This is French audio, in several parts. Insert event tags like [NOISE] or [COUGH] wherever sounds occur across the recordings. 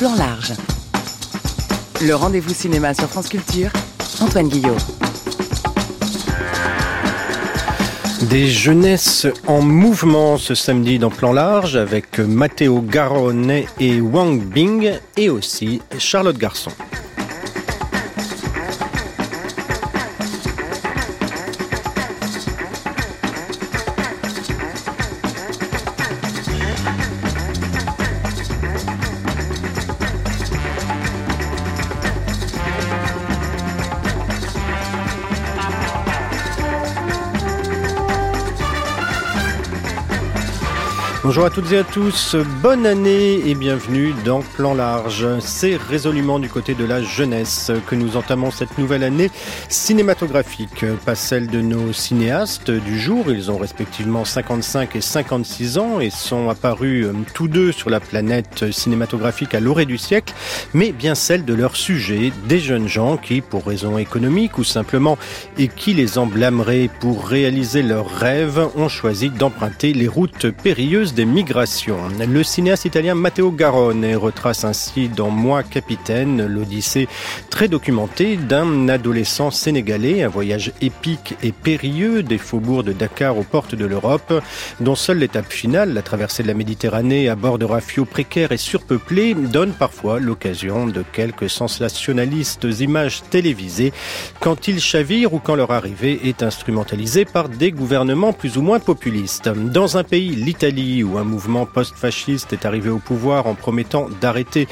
Plan large. Le rendez-vous cinéma sur France Culture, Antoine Guillot. Des jeunesses en mouvement ce samedi dans Plan Large avec Matteo Garonne et Wang Bing et aussi Charlotte Garçon. Bonjour à toutes et à tous, bonne année et bienvenue dans Plan Large. C'est résolument du côté de la jeunesse que nous entamons cette nouvelle année cinématographique, pas celle de nos cinéastes du jour. Ils ont respectivement 55 et 56 ans et sont apparus euh, tous deux sur la planète cinématographique à l'orée du siècle, mais bien celle de leur sujet, des jeunes gens qui, pour raisons économiques ou simplement, et qui les en blâmeraient pour réaliser leurs rêves, ont choisi d'emprunter les routes périlleuses migrations. Le cinéaste italien Matteo Garone retrace ainsi dans Moi Capitaine l'odyssée très documentée d'un adolescent sénégalais, un voyage épique et périlleux des faubourgs de Dakar aux portes de l'Europe, dont seule l'étape finale, la traversée de la Méditerranée à bord de rafios précaires et surpeuplés, donne parfois l'occasion de quelques sensationnalistes images télévisées quand ils chavirent ou quand leur arrivée est instrumentalisée par des gouvernements plus ou moins populistes. Dans un pays, l'Italie, où un mouvement post-fasciste est arrivé au pouvoir en promettant d'arrêter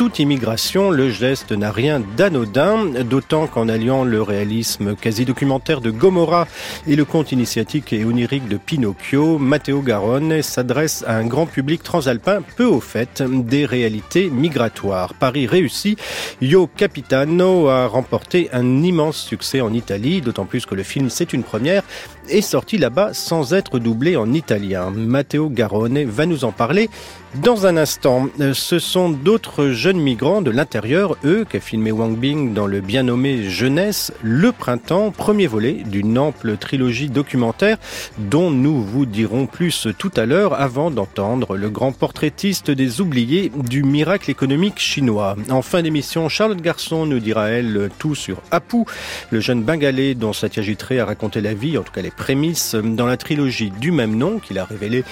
toute immigration, le geste n'a rien d'anodin, d'autant qu'en alliant le réalisme quasi-documentaire de Gomorra et le conte initiatique et onirique de Pinocchio, Matteo Garonne s'adresse à un grand public transalpin peu au fait des réalités migratoires. Paris réussi, Yo Capitano a remporté un immense succès en Italie, d'autant plus que le film, c'est une première, est sorti là-bas sans être doublé en italien. Matteo Garone va nous en parler dans un instant. Ce sont d'autres jeunes migrants de l'intérieur, eux, qu'a filmé Wang Bing dans le bien nommé Jeunesse, Le Printemps, premier volet d'une ample trilogie documentaire dont nous vous dirons plus tout à l'heure avant d'entendre le grand portraitiste des oubliés du miracle économique chinois. En fin d'émission, Charlotte Garçon nous dira elle tout sur Apu, le jeune bengalais dont Satya Jitré a raconté la vie, en tout cas les prémices, dans la trilogie du même nom qu'il a révélé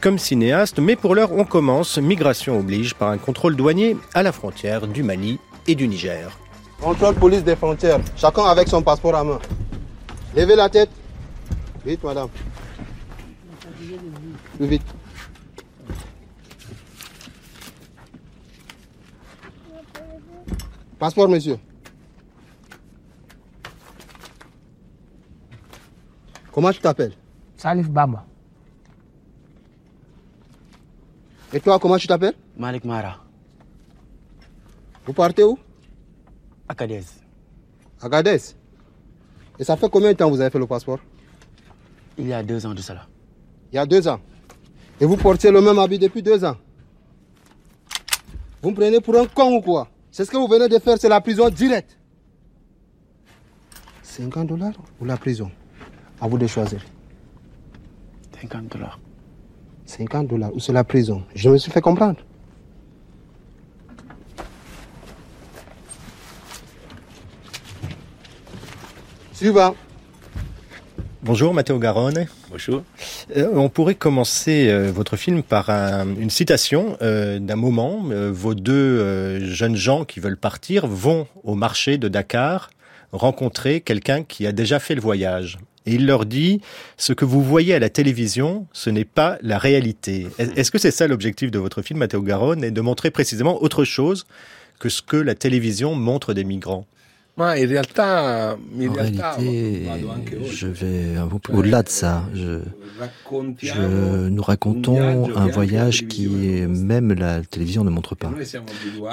comme cinéaste. Mais pour l'heure, on commence, migration oblige, par un contrôle douanier à la frontière du Mali et du Niger. Contrôle police des frontières, chacun avec son passeport à main. Levez la tête. Vite, madame. Plus vite. Passeport, monsieur. Comment tu t'appelles Salif Bamba. Et toi, comment tu t'appelles Malik Mara. Vous partez où Agadez. Agadez. Et ça fait combien de temps vous avez fait le passeport Il y a deux ans de cela. Il y a deux ans. Et vous portez le même habit depuis deux ans Vous me prenez pour un con ou quoi C'est ce que vous venez de faire, c'est la prison directe. 50 dollars ou la prison À vous de choisir. 50 dollars. 50 dollars ou c'est la prison? Je me suis fait comprendre. Suivant. Bonjour Matteo Garonne. Bonjour. Euh, on pourrait commencer euh, votre film par un, une citation euh, d'un moment. Euh, vos deux euh, jeunes gens qui veulent partir vont au marché de Dakar rencontrer quelqu'un qui a déjà fait le voyage. Et il leur dit, ce que vous voyez à la télévision, ce n'est pas la réalité. Est-ce que c'est ça l'objectif de votre film, Matteo Garonne, et de montrer précisément autre chose que ce que la télévision montre des migrants? En réalité, je vais au-delà de ça. Je, je, nous racontons un voyage qui même la télévision ne montre pas.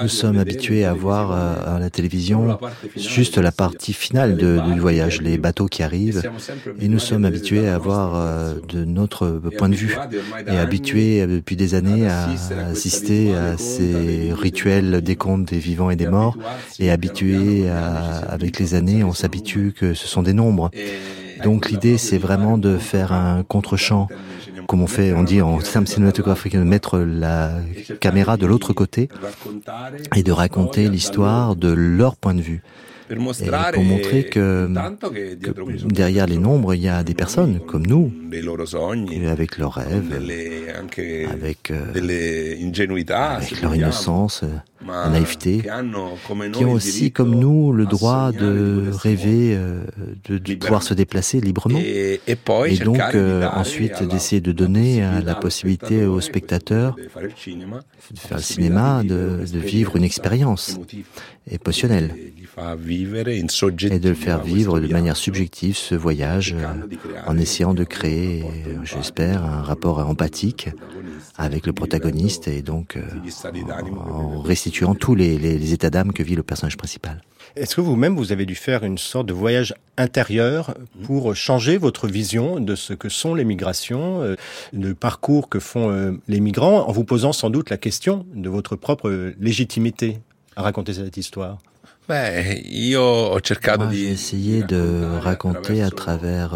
Nous sommes habitués à voir à la télévision juste la partie finale de, du voyage, les bateaux qui arrivent, et nous sommes habitués à voir de notre point de vue. et habitués depuis des années à assister à ces rituels des comptes des vivants et des morts. et habitués à avec les années, on s'habitue que ce sont des nombres. Donc l'idée, c'est vraiment de faire un contre-champ, comme on fait, on dit en termes cinématographiques, de mettre la caméra de l'autre côté et de raconter l'histoire de leur point de vue et pour montrer que, que, derrière les nombres, il y a des personnes comme nous, avec leurs rêves, avec, euh, avec leur innocence, la naïveté, qui ont aussi, comme nous, le droit de rêver, euh, de, de pouvoir se déplacer librement. Et donc, euh, ensuite, d'essayer de donner la possibilité aux spectateurs de faire le cinéma, de, de vivre une expérience émotionnelle et de le faire vivre de manière subjective ce voyage euh, en essayant de créer, j'espère, un rapport empathique avec le protagoniste et donc en restituant tous les, les états d'âme que vit le personnage principal. Est-ce que vous-même, vous avez dû faire une sorte de voyage intérieur pour changer votre vision de ce que sont les migrations, euh, le parcours que font euh, les migrants, en vous posant sans doute la question de votre propre légitimité à raconter cette histoire? Moi, j'ai essayé de raconter à travers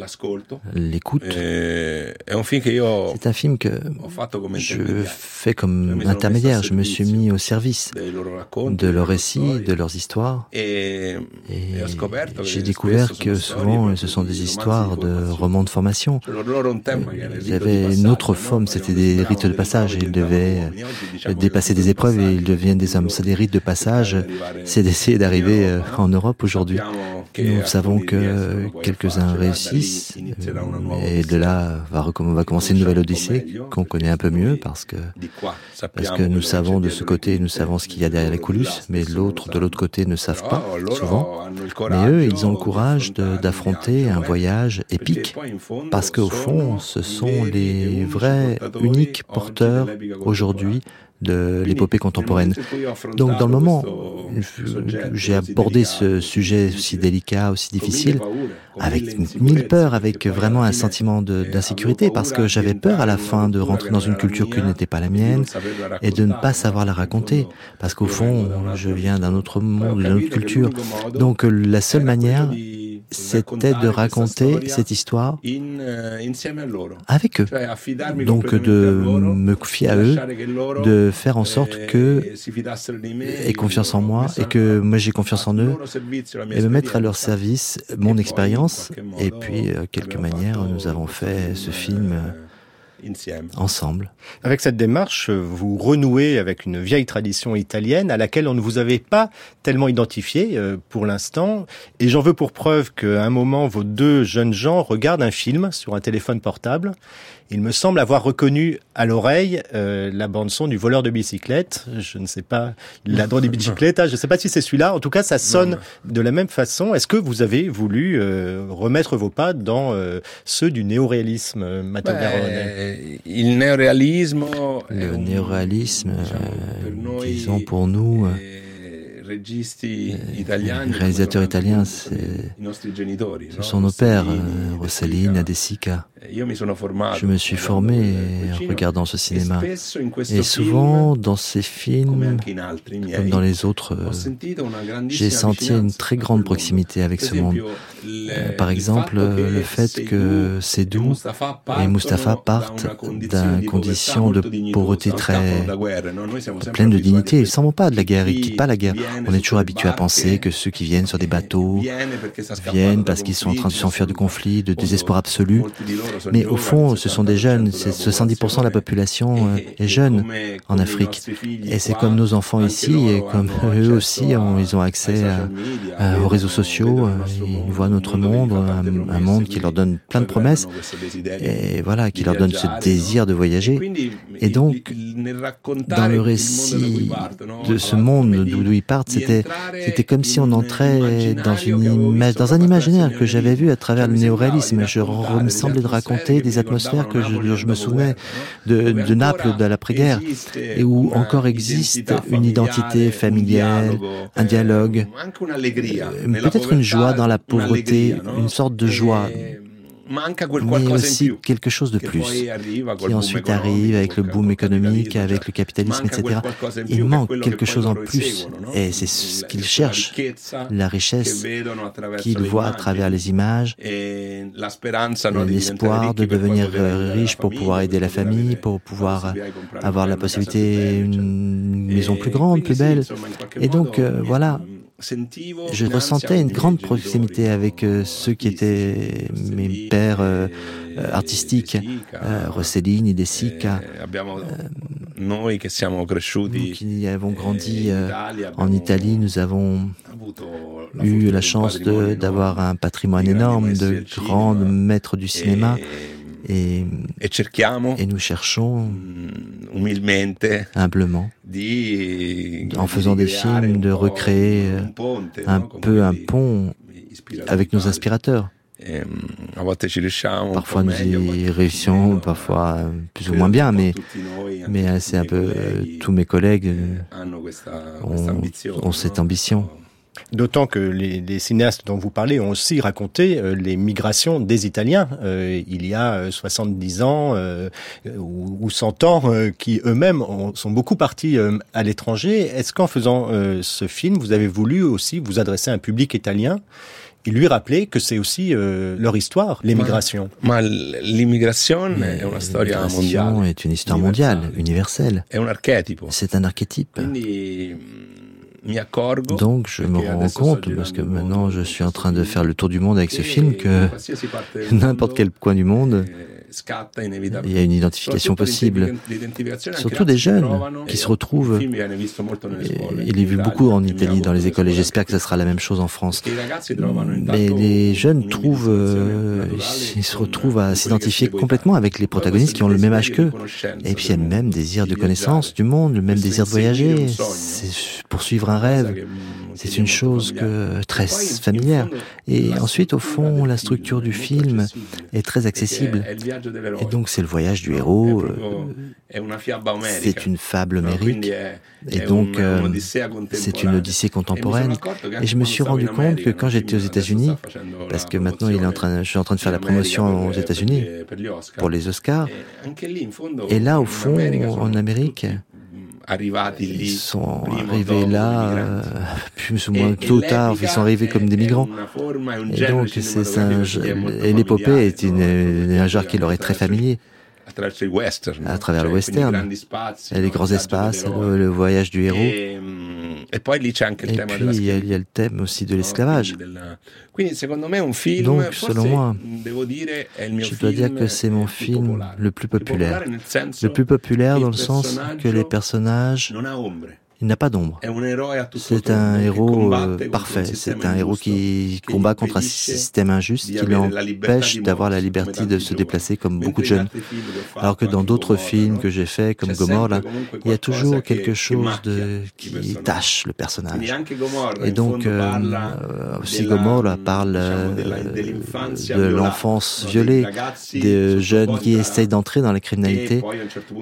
euh, l'écoute. C'est un film que je fais comme intermédiaire. Je me suis mis au service de leurs récits, de leurs histoires. Et j'ai découvert que souvent, ce sont des histoires de romans de formation. Il y avait une autre forme, c'était des rites de passage. Ils devaient dépasser des épreuves et ils deviennent des hommes. C'est des rites de passage, c'est d'essayer d'arriver euh, en Europe aujourd'hui. Nous savons que quelques-uns réussissent et de là va, va commencer une nouvelle odyssée qu'on connaît un peu mieux parce que parce que nous savons de ce côté, nous savons ce qu'il y a derrière les coulisses, mais l'autre de l'autre côté ne savent pas souvent. Mais eux, ils ont le courage d'affronter un voyage épique parce qu'au fond, ce sont les vrais uniques porteurs aujourd'hui de l'épopée contemporaine. Donc dans le moment où j'ai abordé ce sujet aussi délicat, aussi difficile, avec mille peurs, avec vraiment un sentiment d'insécurité, parce que j'avais peur à la fin de rentrer dans une culture qui n'était pas la mienne et de ne pas savoir la raconter, parce qu'au fond, je viens d'un autre monde, d'une autre culture. Donc la seule manière, c'était de raconter cette histoire avec eux. Donc de me confier à eux, de faire en sorte que aient confiance en moi et que moi j'ai confiance en eux et me mettre à leur service mon expérience. Et puis, de quelque manière, nous avons fait ce film ensemble. Avec cette démarche, vous renouez avec une vieille tradition italienne à laquelle on ne vous avait pas tellement identifié euh, pour l'instant. Et j'en veux pour preuve qu'à un moment, vos deux jeunes gens regardent un film sur un téléphone portable il me semble avoir reconnu à l'oreille euh, la bande son du voleur de bicyclette. Je ne sais pas, la droite des bicyclettes. Hein, je ne sais pas si c'est celui-là. En tout cas, ça sonne de la même façon. Est-ce que vous avez voulu euh, remettre vos pas dans euh, ceux du néoréalisme, euh, Matteo Le néoréalisme, disons pour nous. Les réalisateurs italiens, ce sont nos pères, Rossellini, De Sica. Je me suis formé en regardant ce cinéma. Et souvent, dans ces films, comme dans les autres, j'ai senti une très grande proximité avec ce monde. Euh, par exemple, le fait que Sedou et Mustapha partent d'une condition de pauvreté très pleine de dignité. Ils ne s'en vont pas de la guerre, ils ne quittent pas la guerre. On est toujours habitué à penser que ceux qui viennent sur des bateaux viennent parce qu'ils sont en train de s'enfuir de conflits, de désespoir absolu. Mais au fond, ce sont des jeunes. 70% de la population euh, est jeune en Afrique. Et c'est comme nos enfants ici, et comme [LAUGHS] eux aussi, ils ont accès aux réseaux sociaux. Euh, ils voient notre monde, un, monde qui leur donne plein de promesses, et voilà, qui leur donne ce désir de voyager. Et donc, dans le récit de ce monde d'où ils partent, c'était c'était comme si on entrait dans une image, dans un imaginaire que j'avais vu à travers le néoréalisme. Je me semblait de raconter des atmosphères que je, je me souvenais de, de Naples de l'après-guerre et où encore existe une identité familiale, un dialogue, euh, peut-être une joie dans la pauvreté, une sorte de joie mais aussi quelque chose de plus, qui ensuite arrive avec le boom économique, avec le capitalisme, etc. Il manque quelque chose en plus, et c'est ce qu'ils cherchent, la richesse qu'ils voient à travers les images, l'espoir de devenir riche pour pouvoir aider la famille, pour pouvoir avoir la possibilité d'une maison plus grande, plus belle. Et donc, euh, voilà, je ressentais une grande proximité avec euh, ceux qui étaient mes pères euh, artistiques, Rossellini, De Sica. nous qui avons grandi en Italie, nous avons eu la chance d'avoir un patrimoine énorme de grands maîtres du cinéma. Et, et, nous cherchons mm, humblement, en faisant des films, de recréer un peu un pont avec nos inspirateurs. Parfois nous y réussissons, parfois plus ou moins bien, mais, mais c'est un peu tous mes collègues ont cette ambition. D'autant que les, cinéastes dont vous parlez ont aussi raconté euh, les migrations des Italiens euh, il y a 70 euh, ans ou, 100 ans, qui eux-mêmes sont beaucoup partis à l'étranger. Est-ce qu'en faisant ce film, vous avez voulu aussi vous adresser à un public italien et lui rappeler que c'est aussi leur histoire, l'émigration. L'immigration est une histoire mondiale, universelle. C'est un archétype. Donc je me rends compte, parce que maintenant je suis en train de faire le tour du monde avec ce film, que [LAUGHS] n'importe quel coin du monde, il y a une identification possible. Surtout des jeunes qui se retrouvent. Il est vu beaucoup en Italie dans les écoles et j'espère que ce sera la même chose en France. Mais les jeunes trouvent, euh, ils se retrouvent à s'identifier complètement avec les protagonistes qui ont le même âge qu'eux. Et puis il y a le même désir de connaissance du monde, le même désir de voyager, c'est poursuivre un rêve. C'est une chose que, très familière. Et ensuite, au fond, la structure du film est très accessible. Et donc, c'est le voyage du héros. Euh, c'est une fable homérique. Et donc, euh, c'est une odyssée contemporaine. Et je me suis rendu compte que quand j'étais aux États-Unis, parce que maintenant il est en train, je suis en train de faire la promotion aux États-Unis pour les Oscars, et là, au fond, en Amérique, ils sont arrivés là, euh, plus ou moins tôt ou tard, ils sont arrivés comme des migrants. Et donc, c'est un, et l'épopée est une, un genre qui leur est très familier. à travers le western, et les grands espaces, le, voyage du héros. Et puis il y, a, il y a le thème aussi de l'esclavage. Donc, selon moi, je dois dire que c'est mon film le plus populaire. Le plus populaire dans le sens que les personnages il n'a pas d'ombre. C'est un héros euh, parfait. C'est un héros qui combat contre un système injuste qui l'empêche d'avoir la liberté de se déplacer comme beaucoup de jeunes. Alors que dans d'autres films que j'ai faits, comme Gomorrah, il y a toujours quelque chose de, qui tâche le personnage. Et donc, euh, aussi Gomorrah parle euh, de l'enfance violée, des jeunes qui essayent d'entrer dans la criminalité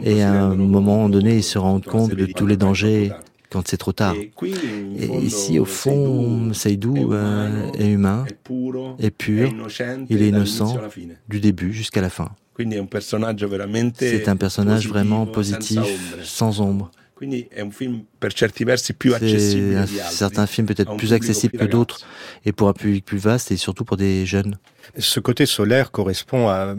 et à un moment donné, ils se rendent compte de tous les dangers quand c'est trop tard. Et ici, au fond, Seydou est humain, est pur, il est innocent du début jusqu'à la fin. C'est un personnage vraiment positif, sans ombre. C'est un certain film peut-être plus accessible que d'autres et pour un public plus vaste et surtout pour des jeunes. Ce côté solaire correspond à euh,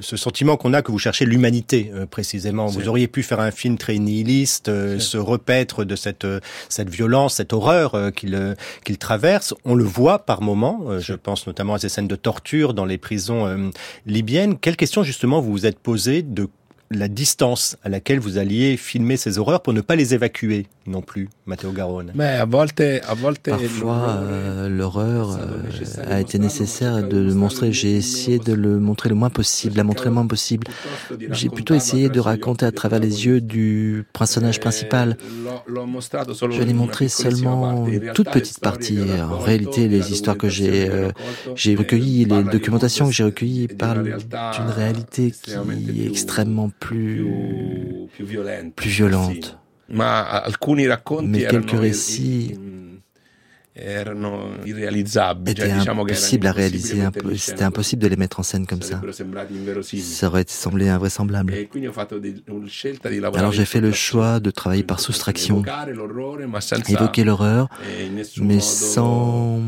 ce sentiment qu'on a que vous cherchez l'humanité euh, précisément. Vous auriez pu faire un film très nihiliste, euh, se repaître de cette cette violence, cette horreur qu'il qu'il traverse. On le voit par moments. Je pense notamment à ces scènes de torture dans les prisons libyennes. Quelle question justement vous vous êtes posée de la distance à laquelle vous alliez filmer ces horreurs pour ne pas les évacuer non plus, Matteo Garone. Mais à Parfois, euh, l'horreur euh, a été nécessaire de le montrer. J'ai essayé de le montrer le moins possible, la montrer le moins possible. J'ai plutôt essayé de raconter à travers les yeux du personnage principal. Je l'ai montré seulement une toute petite partie. En réalité, les histoires que j'ai euh, j'ai recueillies, les documentations que j'ai recueillies parlent d'une réalité qui est extrêmement plus, plus violente. Mais quelques récits étaient impossibles à réaliser, c'était impossible de les mettre en scène comme ça. Ça aurait semblé invraisemblable. Alors j'ai fait le choix de travailler par soustraction, évoquer l'horreur, mais sans,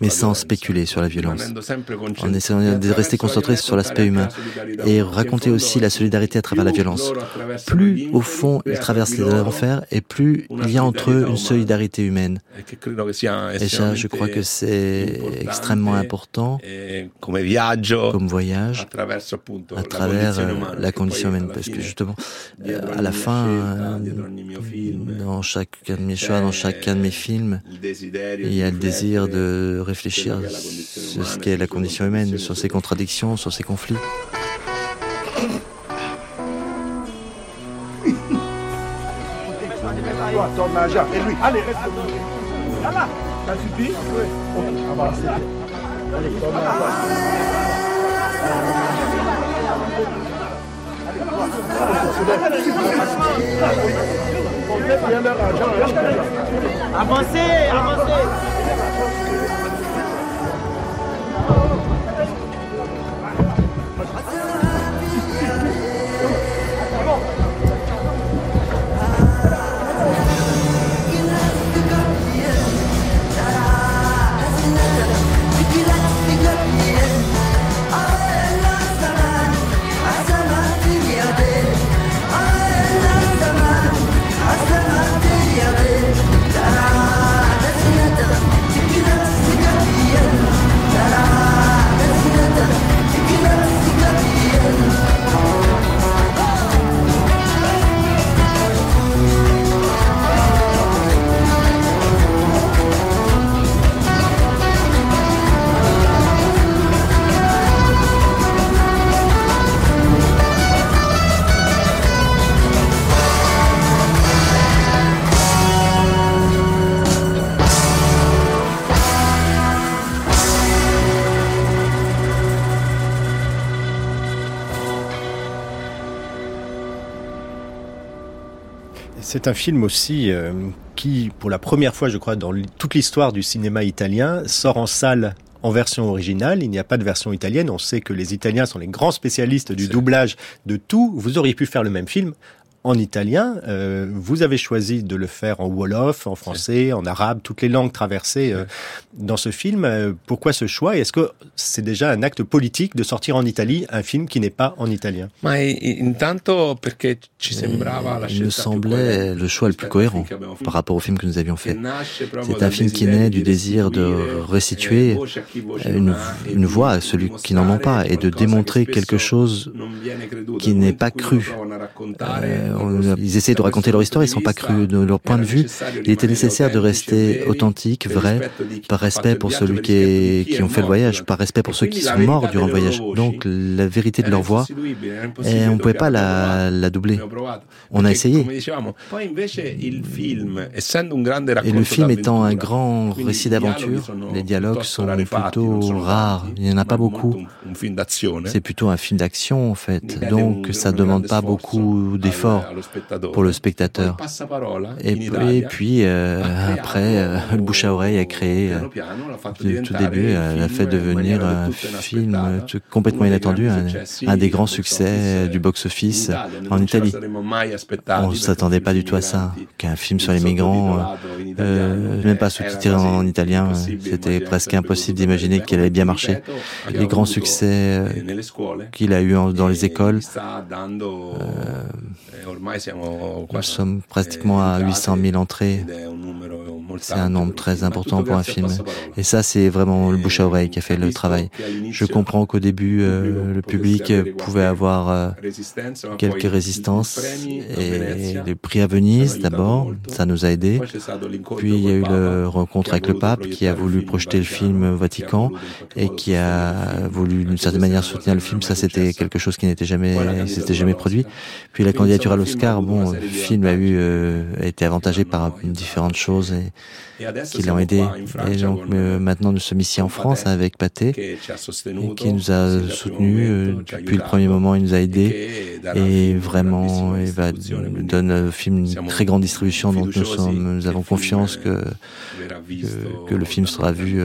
mais sans spéculer sur la violence, en essayant de rester concentré sur l'aspect humain et raconter aussi la solidarité à travers la violence. Plus au fond ils traversent les enfers et plus il y a entre eux une solidarité humaine. Et ça, je crois que c'est extrêmement important comme voyage à travers euh, la condition humaine. Parce que justement, euh, à la fin, euh, dans chacun de mes choix, dans chacun de mes films, il y a le désir de réfléchir sur ce qu'est la condition humaine, sur ses contradictions, sur ses conflits. Et lui, allez, reste Là, ça suffit avancez. Allez, Avancez, avancez. C'est un film aussi euh, qui, pour la première fois, je crois, dans toute l'histoire du cinéma italien, sort en salle en version originale. Il n'y a pas de version italienne. On sait que les Italiens sont les grands spécialistes du doublage de tout. Vous auriez pu faire le même film en italien. Euh, vous avez choisi de le faire en wolof, en français, en arabe, toutes les langues traversées euh, dans ce film. Euh, pourquoi ce choix? Est-ce que c'est déjà un acte politique de sortir en Italie un film qui n'est pas en italien? Il me semblait le choix le plus cohérent par rapport au film que nous avions fait. C'est un film qui naît du désir de restituer une, une voix à celui qui n'en ont pas et de démontrer quelque chose qui n'est pas cru ils essayaient de raconter leur histoire, ils ne sont pas crus de leur point de vue. Il était nécessaire de rester authentique, vrai, par respect pour celui qui, est, qui ont fait le voyage, par respect pour ceux qui sont morts durant le voyage. Donc la vérité de leur voix, et on ne pouvait pas la, la doubler. On a essayé. Et le film étant un grand récit d'aventure, les dialogues sont plutôt rares. Il n'y en a pas beaucoup. C'est plutôt un film d'action en fait. Donc ça ne demande pas beaucoup d'efforts pour le spectateur. Et, puis euh, après, euh, le bouche à oreille a créé, euh, tout début, elle a fait devenir un film complètement inattendu, un, des grands succès du box-office en Italie. On ne s'attendait pas du tout à ça, qu'un film sur les migrants, même pas sous-titré en italien, c'était presque impossible d'imaginer qu'il allait bien marcher. Les grands succès qu'il a eu dans les écoles, nous sommes pratiquement à 800 000 entrées. C'est un nombre très important pour un film. Et ça, c'est vraiment le bouche à oreille qui a fait le travail. Je comprends qu'au début, euh, le public pouvait avoir euh, quelques résistances. Et le prix à Venise, d'abord, ça nous a aidés. Puis il y a eu la rencontre avec le pape qui a voulu projeter le film au Vatican et qui a voulu d'une certaine manière soutenir le film. Ça, c'était quelque chose qui n'était jamais, jamais produit. Puis la candidature à l'Oscar, bon, le film a eu, euh, a été avantagé par différentes choses et qui l'ont aidé. Et donc maintenant nous sommes ici en France avec Pathé, qui nous a soutenus depuis le premier moment, il nous a aidés et vraiment il va donne au film une très grande distribution. Donc nous sommes, nous avons confiance que, que le film sera vu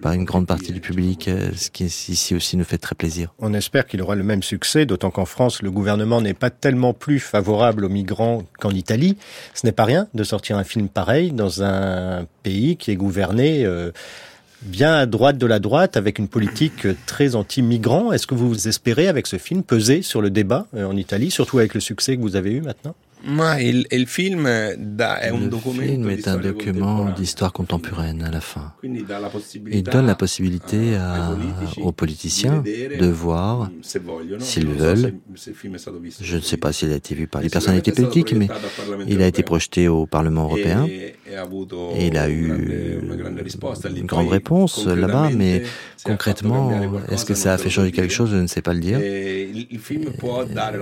par une grande partie du public, ce qui ici aussi nous fait très plaisir. On espère qu'il aura le même succès, d'autant qu'en France le gouvernement n'est pas tellement plus favorable aux migrants qu'en Italie. Ce n'est pas rien de sortir un film pareil dans un pays qui est gouverné euh, bien à droite de la droite, avec une politique très anti-migrant. Est-ce que vous espérez, avec ce film, peser sur le débat euh, en Italie, surtout avec le succès que vous avez eu maintenant? Le film est un document d'histoire contemporaine à la fin. Il donne la possibilité à, aux politiciens de voir, s'ils veulent, je ne sais pas s'il a été vu par les personnalités politiques, mais il a été projeté au Parlement européen. et il a eu une grande réponse là-bas, mais concrètement, est-ce que ça a fait changer quelque chose? Je ne sais pas le dire.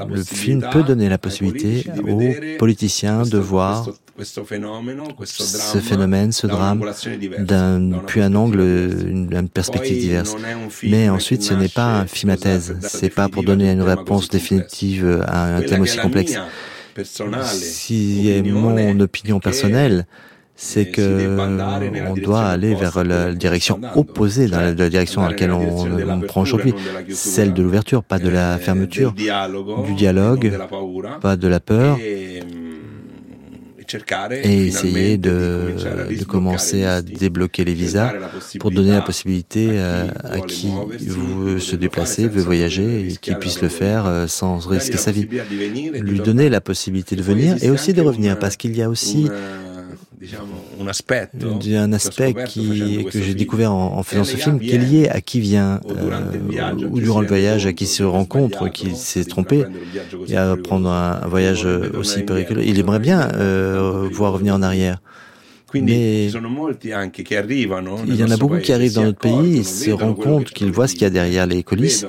Le film peut donner la possibilité aux politiciens de voir ce phénomène, ce drame, d'un, puis un angle, une, perspective diverse. Mais ensuite, ce n'est pas un film à thèse. C'est pas pour donner une réponse définitive à un thème aussi complexe. Si mon opinion personnelle, c'est que on doit aller vers la direction opposée dans la direction dans laquelle on, on prend aujourd'hui, celle de l'ouverture, pas de la fermeture, du dialogue, pas de la peur. Et essayer de, de, commencer à débloquer les visas pour donner la possibilité à, à qui veut se déplacer, veut voyager, et qui puisse le faire euh, sans risquer sa vie. Lui donner la possibilité de venir et aussi de revenir, parce qu'il y a aussi un aspect, un aspect qui, que j'ai découvert en, en, faisant ce film, qui est lié à qui vient, euh, ou durant le voyage, à qui se rencontre, qui s'est trompé, et à prendre un, un voyage aussi périlleux. Il aimerait bien euh, voir revenir en arrière. Mais il y en a beaucoup qui arrivent dans notre pays, ils se rendent compte qu'ils voient ce qu'il y a derrière les coulisses,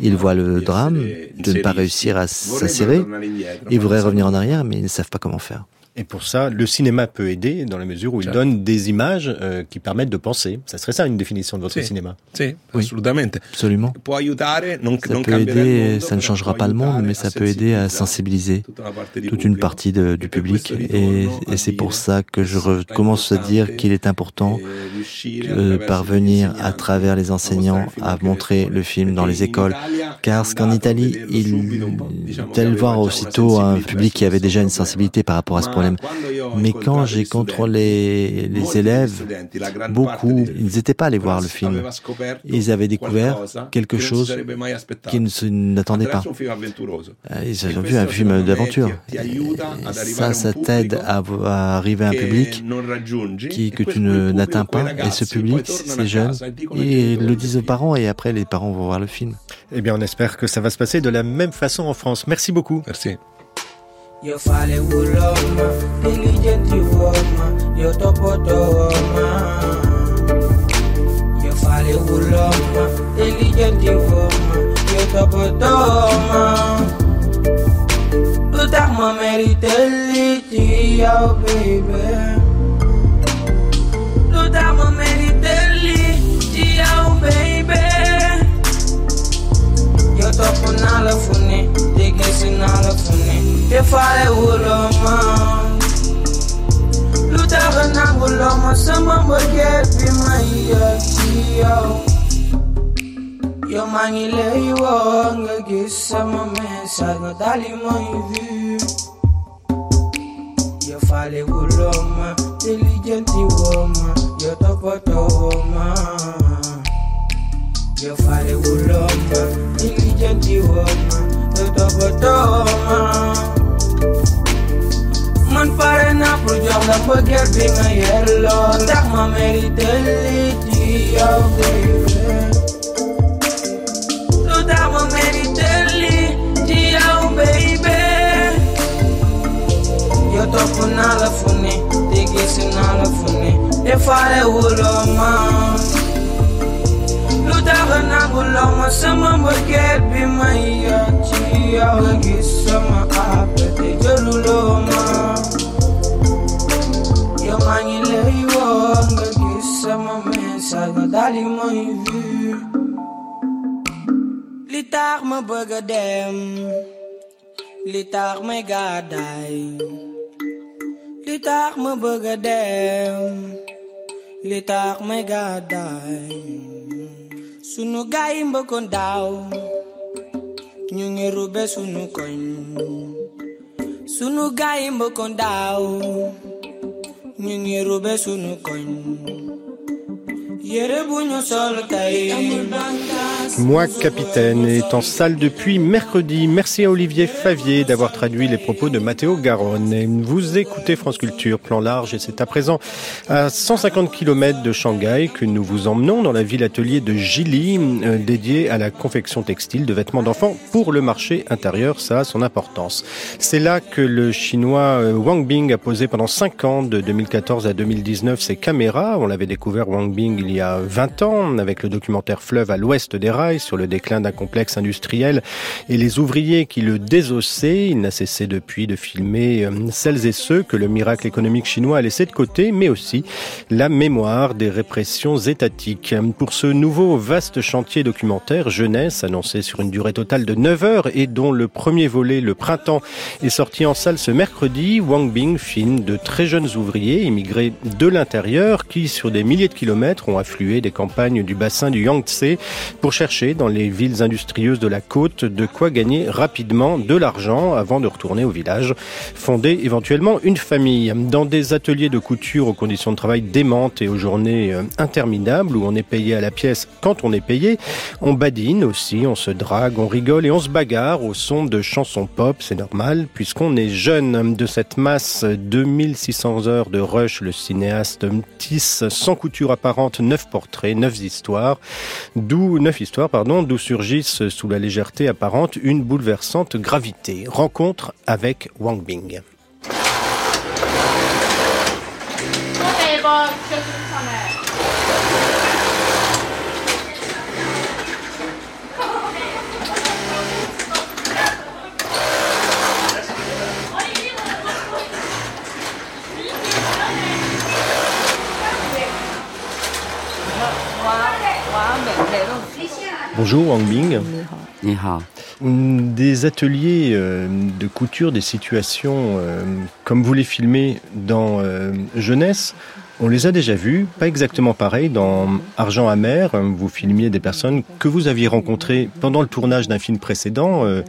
ils voient le drame de ne pas réussir à s'assurer, ils voudraient revenir en arrière, mais ils ne savent pas comment faire. Et pour ça, le cinéma peut aider dans la mesure où il donne des images euh, qui permettent de penser. Ça serait ça une définition de votre si. cinéma. Si, oui, absolument. Absolument. ça peut aider, ça ne changera pas le monde, mais ça peut aider à sensibiliser toute une partie de, du public. Et, et c'est pour ça que je recommence à dire qu'il est important de parvenir à travers les enseignants à montrer le film dans les écoles. Car ce qu'en Italie, ils, tel voir aussitôt un public qui avait déjà une sensibilité par rapport à ce problème. Mais quand j'ai contrôlé les élèves, beaucoup, ils n'étaient pas allés voir le film. Ils avaient découvert quelque chose qu'ils n'attendaient pas. Ils avaient vu un film d'aventure. Ça, ça t'aide à, à, arriver à un public qui, que tu n'atteins pas. Et ce public, ces jeunes, ils le disent aux parents et après les parents vont voir le film. Eh bien, on espère que ça va se passer de la même façon en France. Merci beaucoup. Merci. yọ̀fàlẹ̀ wo lọ́mọ diligenti fọmọ yọ̀tọ́pọ̀tọ̀ ọmọ. yọ̀fàlẹ̀ wo lọ́mọ diligenti fọmọ yọ̀tọ́pọ̀tọ̀ ọmọ. ló dàmọ́ mẹ́rin tẹ́lẹ̀ tí yá ọ bèbè. ló dàmọ́ mẹ́rin. Yo topo nala funi, digisi nala funi Yo fale ulo man Lutaba na ulo man, sama mboge bi ma iya kiyo Yo mangi le iwo, nga gisa ma mesa, nga dali ma ivi Yo fale ulo man, diligenti wo man, yo topo to wo your father will love woman, the double. Man pare na projam na forget being a yellow. That my mentality of baby. So that my mentality of baby. Your top on all of funny, they get in all Lu taxa nangu lama sama mbërgeet bi may yaa ci sama àppe te jëluloo ma Yow sama message nga dali may vu Li tax ma bëgg a dem Li tax may gàddaay Li sunu gaay yi mbëkkoon daaw ñu ngi rube sunu koñ sunu gaay yi mbëkkoon daaw ñu ngi rube sunu koñ Moi, capitaine, est en salle depuis mercredi. Merci à Olivier Favier d'avoir traduit les propos de Matteo Garonne. Vous écoutez France Culture, plan large, et c'est à présent à 150 km de Shanghai que nous vous emmenons dans la ville atelier de Gili, euh, dédiée à la confection textile de vêtements d'enfants pour le marché intérieur. Ça a son importance. C'est là que le chinois euh, Wang Bing a posé pendant 5 ans, de 2014 à 2019, ses caméras. On l'avait découvert Wang Bing il y a 20 ans avec le documentaire Fleuve à l'ouest des rails sur le déclin d'un complexe industriel et les ouvriers qui le désossaient. Il n'a cessé depuis de filmer euh, celles et ceux que le miracle économique chinois a laissé de côté, mais aussi la mémoire des répressions étatiques. Pour ce nouveau vaste chantier documentaire jeunesse annoncé sur une durée totale de 9 heures et dont le premier volet, le printemps, est sorti en salle ce mercredi, Wang Bing filme de très jeunes ouvriers immigrés de l'intérieur qui, sur des milliers de kilomètres, ont afflué des campagnes du bassin du Yangtze pour chercher dans les villes industrieuses de la côte de quoi gagner rapidement de l'argent avant de retourner au village, fonder éventuellement une famille. Dans des ateliers de couture aux conditions de travail démentes et aux journées euh, interminables où on est payé à la pièce quand on est payé, on badine aussi, on se drague, on rigole et on se bagarre au son de chansons pop, c'est normal puisqu'on est jeune. De cette masse, 2600 heures de rush, le cinéaste tisse sans couture apparente neuf portraits, neuf histoires, d'où neuf histoires pardon, d'où surgissent sous la légèreté apparente une bouleversante gravité. Rencontre avec Wang Bing.，Bonjour Wang Bing. Des ateliers euh, de couture, des situations euh, comme vous les filmez dans euh, Jeunesse, on les a déjà vus, pas exactement pareil. Dans Argent amer, vous filmiez des personnes que vous aviez rencontrées pendant le tournage d'un film précédent, euh,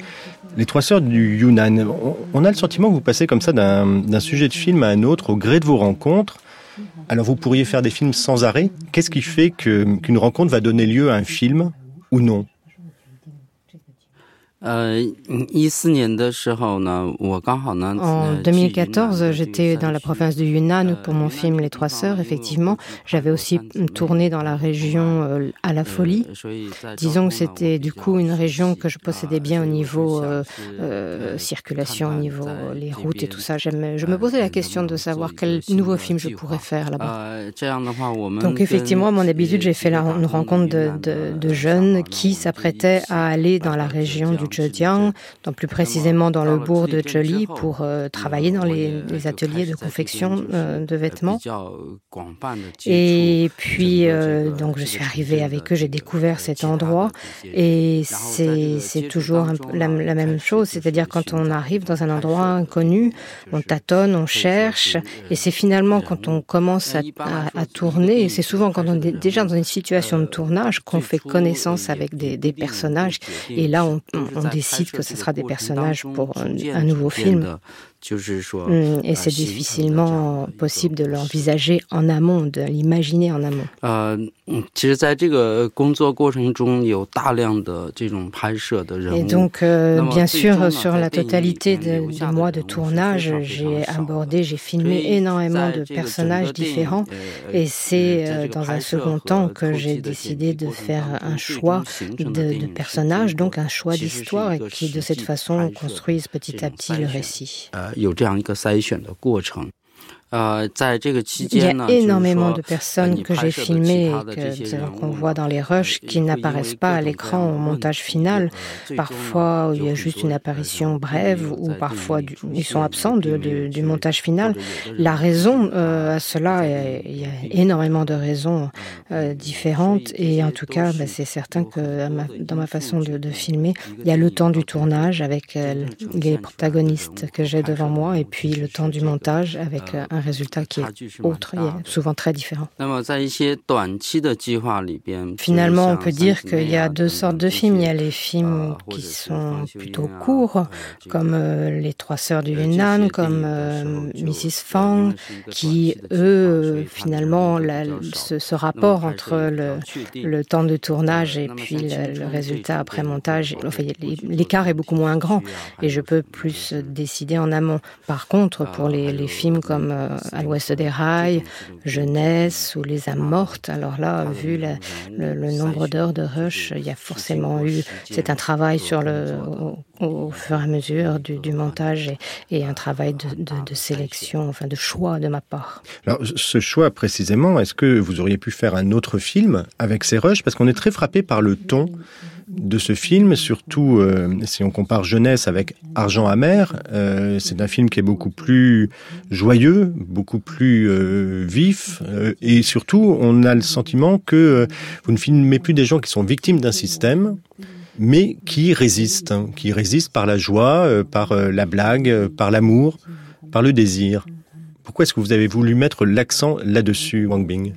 les trois sœurs du Yunnan. On- a le sentiment que vous passez comme ça d'un sujet de film à un autre au gré de vos rencontres. Alors vous pourriez faire des films sans arrêt. Qu'est-ce qui fait qu'une rencontre va donner lieu à un film? Ou non en 2014, j'étais dans la province du Yunnan pour mon film Les Trois Sœurs, effectivement. J'avais aussi tourné dans la région euh, à la folie. Disons que c'était du coup une région que je possédais bien au niveau euh, euh, circulation, au niveau les routes et tout ça. Je me posais la question de savoir quel nouveau film je pourrais faire là-bas. Donc effectivement, à mon habitude, j'ai fait une rencontre de, de jeunes qui s'apprêtaient à aller dans la région du Zhejiang, plus précisément dans le bourg de Zheli, pour euh, travailler dans les, les ateliers de confection euh, de vêtements. Et puis, euh, donc, je suis arrivée avec eux, j'ai découvert cet endroit, et c'est toujours la, la même chose, c'est-à-dire quand on arrive dans un endroit inconnu, on tâtonne, on cherche, et c'est finalement quand on commence à, à- à tourner, c'est souvent quand on est déjà dans une situation de tournage qu'on fait connaissance avec des, des personnages, et là on, on- on décide que ce sera des personnages pour un, nouveau film. Et c'est difficilement possible de l'envisager en amont, de l'imaginer en amont. Et donc, bien sûr, sur la totalité des mois de tournage, j'ai abordé, j'ai filmé énormément de personnages différents. Et c'est dans un second temps que j'ai décidé de faire un choix de, de personnages, donc un choix d'histoire, et qui de cette façon construisent petit à petit le récit. 有这样一个筛选的过程。Il y a énormément de personnes que j'ai filmées et qu'on voit dans les rushs qui n'apparaissent pas à l'écran au montage final. Parfois, il y a juste une apparition brève ou parfois ils sont absents de, du montage final. La raison euh, à cela, il y a énormément de raisons euh, différentes et en tout cas, bah, c'est certain que dans ma façon de, de, filmer, il y a le temps du tournage avec euh, les protagonistes que j'ai devant moi et puis le temps du montage avec un un résultat qui est autre et souvent très différent. Finalement, on peut dire qu'il y a deux sortes de films. Il y a les films qui sont plutôt courts, comme euh, Les Trois Sœurs du Yunnan, comme Mrs. Fang, qui, eux, finalement, ce, rapport entre le, le, temps de tournage et puis le, résultat après montage, enfin, l'écart est beaucoup moins grand et je peux plus décider en amont. Par contre, pour les, les films comme euh, à l'ouest des rails, Jeunesse ou Les âmes mortes. Alors là, vu le, nombre d'heures de rush, il y a forcément eu, c'est un travail sur le, au, fur et à mesure du, montage et, un travail de, sélection, enfin de choix de ma part. Alors ce choix précisément, est-ce que vous auriez pu faire un autre film avec ces rushs? Parce qu'on est très frappé par le ton de ce film, surtout euh, si on compare Jeunesse avec Argent amer. Euh, c'est un film qui est beaucoup plus joyeux, beaucoup plus euh, vif, et surtout on a le sentiment que vous ne filmez plus des gens qui sont victimes d'un système, mais qui résistent, hein, qui résistent par la joie, par la blague, par l'amour, par le désir. Pourquoi est-ce que vous avez voulu mettre l'accent là-dessus, Wang Bing?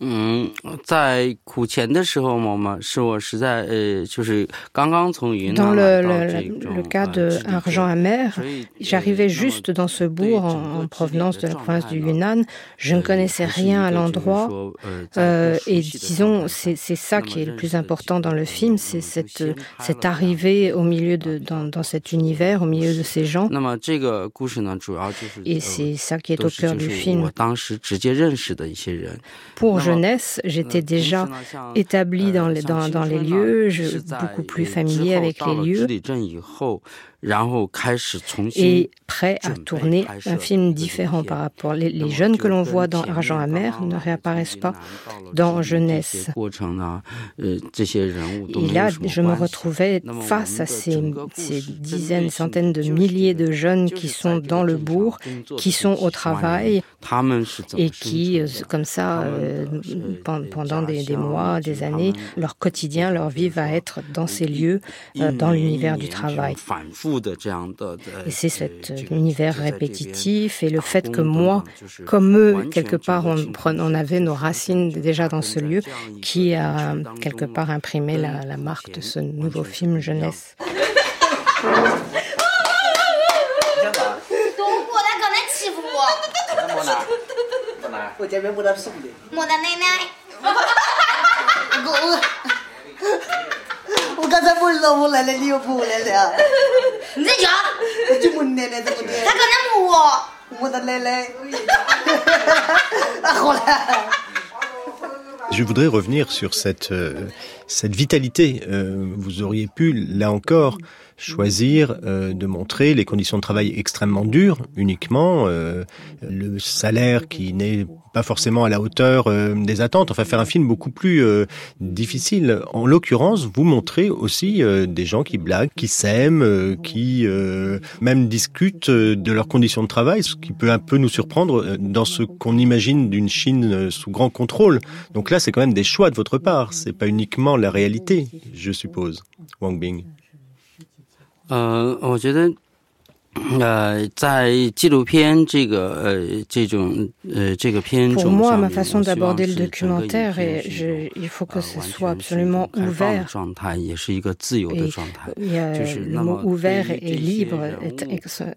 嗯，在苦前的时候嘛嘛，是我实在呃，就是刚刚从云南 Dans le, le, le cas de Argent amer, j'arrivais juste dans ce bourg en, en, provenance de la province du Yunnan. Je ne connaissais rien à l'endroit. Euh, et disons, c'est ça qui est le plus important dans le film, c'est cette, cette arrivée au milieu de, dans, dans cet univers, au milieu de ces gens. Et c'est ça qui est au cœur du film. Pour jeunesse, j'étais déjà établi dans les, dans, dans les lieux, je, beaucoup plus familier avec les lieux et prêt à tourner un film différent par rapport. Les, les jeunes que l'on voit dans Argent amer ne réapparaissent pas dans Jeunesse. Et là, je me retrouvais face à ces, ces dizaines, centaines de milliers de jeunes qui sont dans le bourg, qui sont au travail et qui, comme ça, pendant des, des, mois, des années, leur quotidien, leur vie va être dans ces lieux, dans l'univers du travail. Et c'est cet univers répétitif et le fait que moi, comme eux, quelque part, on, on avait nos racines déjà dans ce lieu qui a quelque part imprimé la, la marque de ce nouveau film jeunesse. Je voudrais revenir sur cette euh, cette vitalité. Euh, vous auriez pu, là encore, choisir euh, de montrer les conditions de travail extrêmement dures uniquement, euh, le salaire qui n'est pas forcément à la hauteur euh, des attentes, enfin faire un film beaucoup plus difficile. En l'occurrence, vous montrez aussi des gens qui blaguent, qui s'aiment, qui même discutent de leurs conditions de travail, ce qui peut un peu nous surprendre dans ce qu'on imagine d'une Chine sous grand contrôle. Donc là, c'est quand même des choix de votre part, c'est pas uniquement la réalité, je suppose, Wang Bing. Euh, pour moi, ma façon d'aborder le documentaire, et je, il faut que ce soit absolument ouvert. Et, le mot ouvert et libre est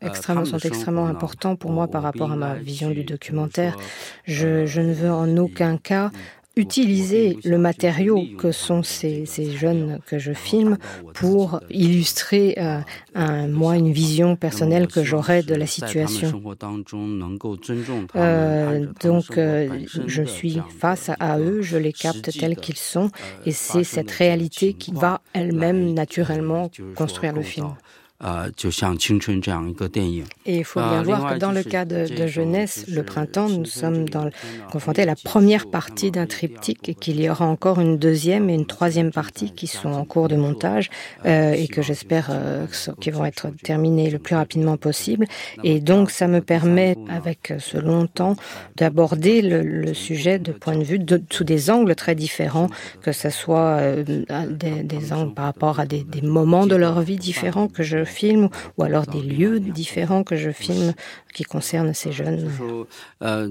extrêmement, sont extrêmement importants pour moi par rapport à ma vision du documentaire. Je, je ne veux en aucun cas utiliser le matériau que sont ces, ces, jeunes que je filme pour illustrer euh, un, moi une vision personnelle que j'aurais de la situation. Euh, donc euh, je suis face à eux, je les capte tels qu'ils sont et c'est cette réalité qui va elle-même naturellement construire le film. Et il faut bien voir que dans le cas de, de jeunesse, le printemps, nous sommes dans, confrontés à la première partie d'un triptyque et qu'il y aura encore une deuxième et une troisième partie qui sont en cours de montage euh, et que j'espère euh, qu'ils vont être terminés le plus rapidement possible. Et donc, ça me permet, avec ce long temps, d'aborder le, le, sujet de point de vue de, sous des angles très différents, que ce soit euh, des, des, angles par rapport à des, des moments de leur vie différents que je filme ou alors des lieux différents que je filme qui concernent ces jeunes. Par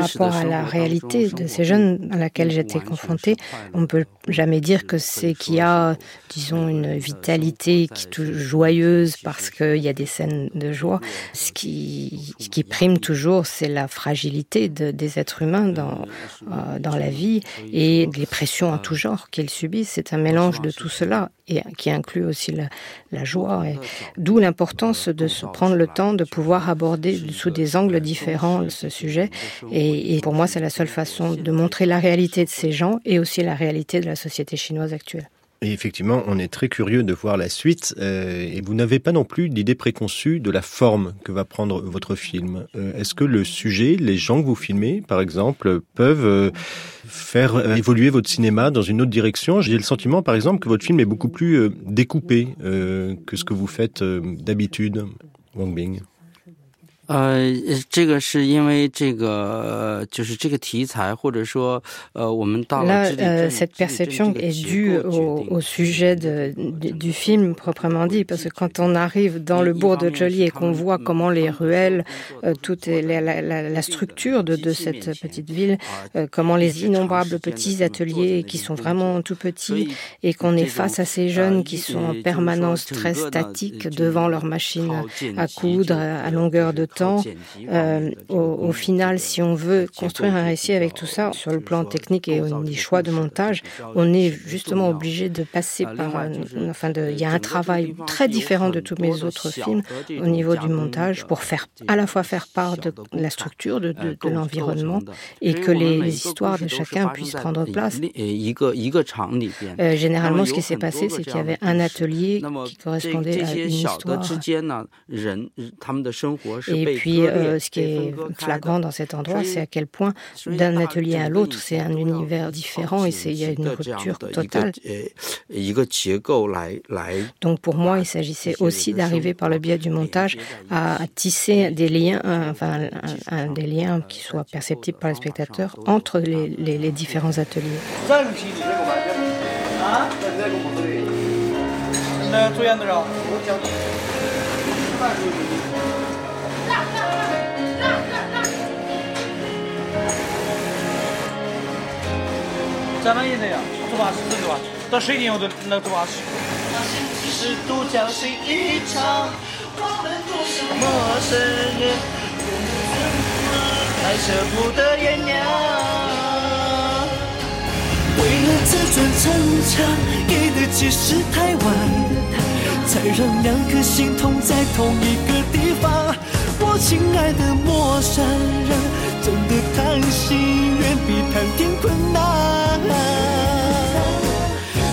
rapport à la réalité de ces jeunes à laquelle j'étais confrontée, on ne peut jamais dire que c'est qu'il y a, disons, une vitalité qui est joyeuse parce qu'il y a des scènes de joie. Ce qui, ce qui prime toujours, c'est la fragilité de, des êtres humains dans, euh, dans la vie et les pressions en tout genre qu'ils subissent. C'est un mélange de tout cela et qui inclut aussi la, la joie. D'où l'importance de se prendre le temps de pouvoir aborder sous des angles différents ce sujet. Et, et pour moi, c'est la seule façon de montrer la réalité de ces gens et aussi la réalité de la société chinoise actuelle. Et effectivement, on est très curieux de voir la suite. Euh, et vous n'avez pas non plus d'idée préconçue de la forme que va prendre votre film. Euh, Est-ce que le sujet, les gens que vous filmez, par exemple, peuvent euh, faire euh, évoluer votre cinéma dans une autre direction? J'ai le sentiment, par exemple, que votre film est beaucoup plus découpé que ce que vous faites d'habitude, Wang Bing. 呃，这个是因为这个就是这个题材，或者说呃，我们到了 Là, euh, cette perception est due au, au sujet de, du, du film proprement dit, parce que quand on arrive dans le bourg de Jolie et qu'on voit comment les ruelles, euh, toute la, la, la, structure de, de cette petite ville, euh, comment les innombrables petits ateliers qui sont vraiment tout petits, et qu'on est face à ces jeunes qui sont en permanence très statiques devant leur machine à coudre à longueur de temps euh, au, au, final, si on veut construire un récit avec tout ça, sur le plan technique et des choix de montage, on est justement obligé de passer par, un, enfin, il y a un travail très différent de tous mes autres films au niveau du montage pour faire à la fois faire part de la structure, de, de, de l'environnement et que les, les, histoires de chacun puissent prendre place. Euh, généralement, ce qui s'est passé, c'est qu'il y avait un atelier qui correspondait à une histoire. Et et puis, euh, ce qui est flagrant dans cet endroit, c'est à quel point d'un atelier à l'autre, c'est un univers différent et il y a une rupture totale. Donc, pour moi, il s'agissait aussi d'arriver par le biais du montage à, à tisser des liens, enfin, un, un, des liens qui soient perceptibles par les spectateurs entre les, les, les différents ateliers. 什么意思呀这把这个吧？到十一点我就那我都能还舍不得原谅为了这尊城墙给的解释太晚才让两颗心同在同一个地亲爱的陌生人，真的谈心远比谈天困难。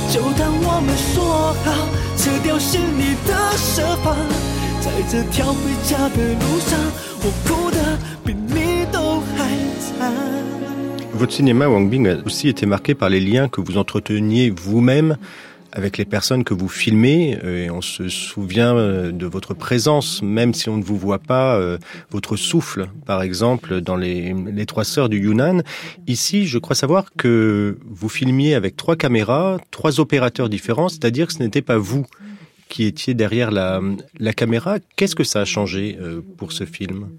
就当我们说好，撤掉心里的设防，在这条回家的路上，我哭的比你都还惨。 Votre cinéma, Wang Bing, a aussi été marqué par les liens que vous entreteniez vous-même avec les personnes que vous filmez, et on se souvient de votre présence, même si on ne vous voit pas, votre souffle, par exemple, dans les, les trois sœurs du Yunnan. Ici, je crois savoir que vous filmiez avec trois caméras, trois opérateurs différents, c'est-à-dire que ce n'était pas vous qui étiez derrière la, la caméra. Qu'est-ce que ça a changé pour ce film?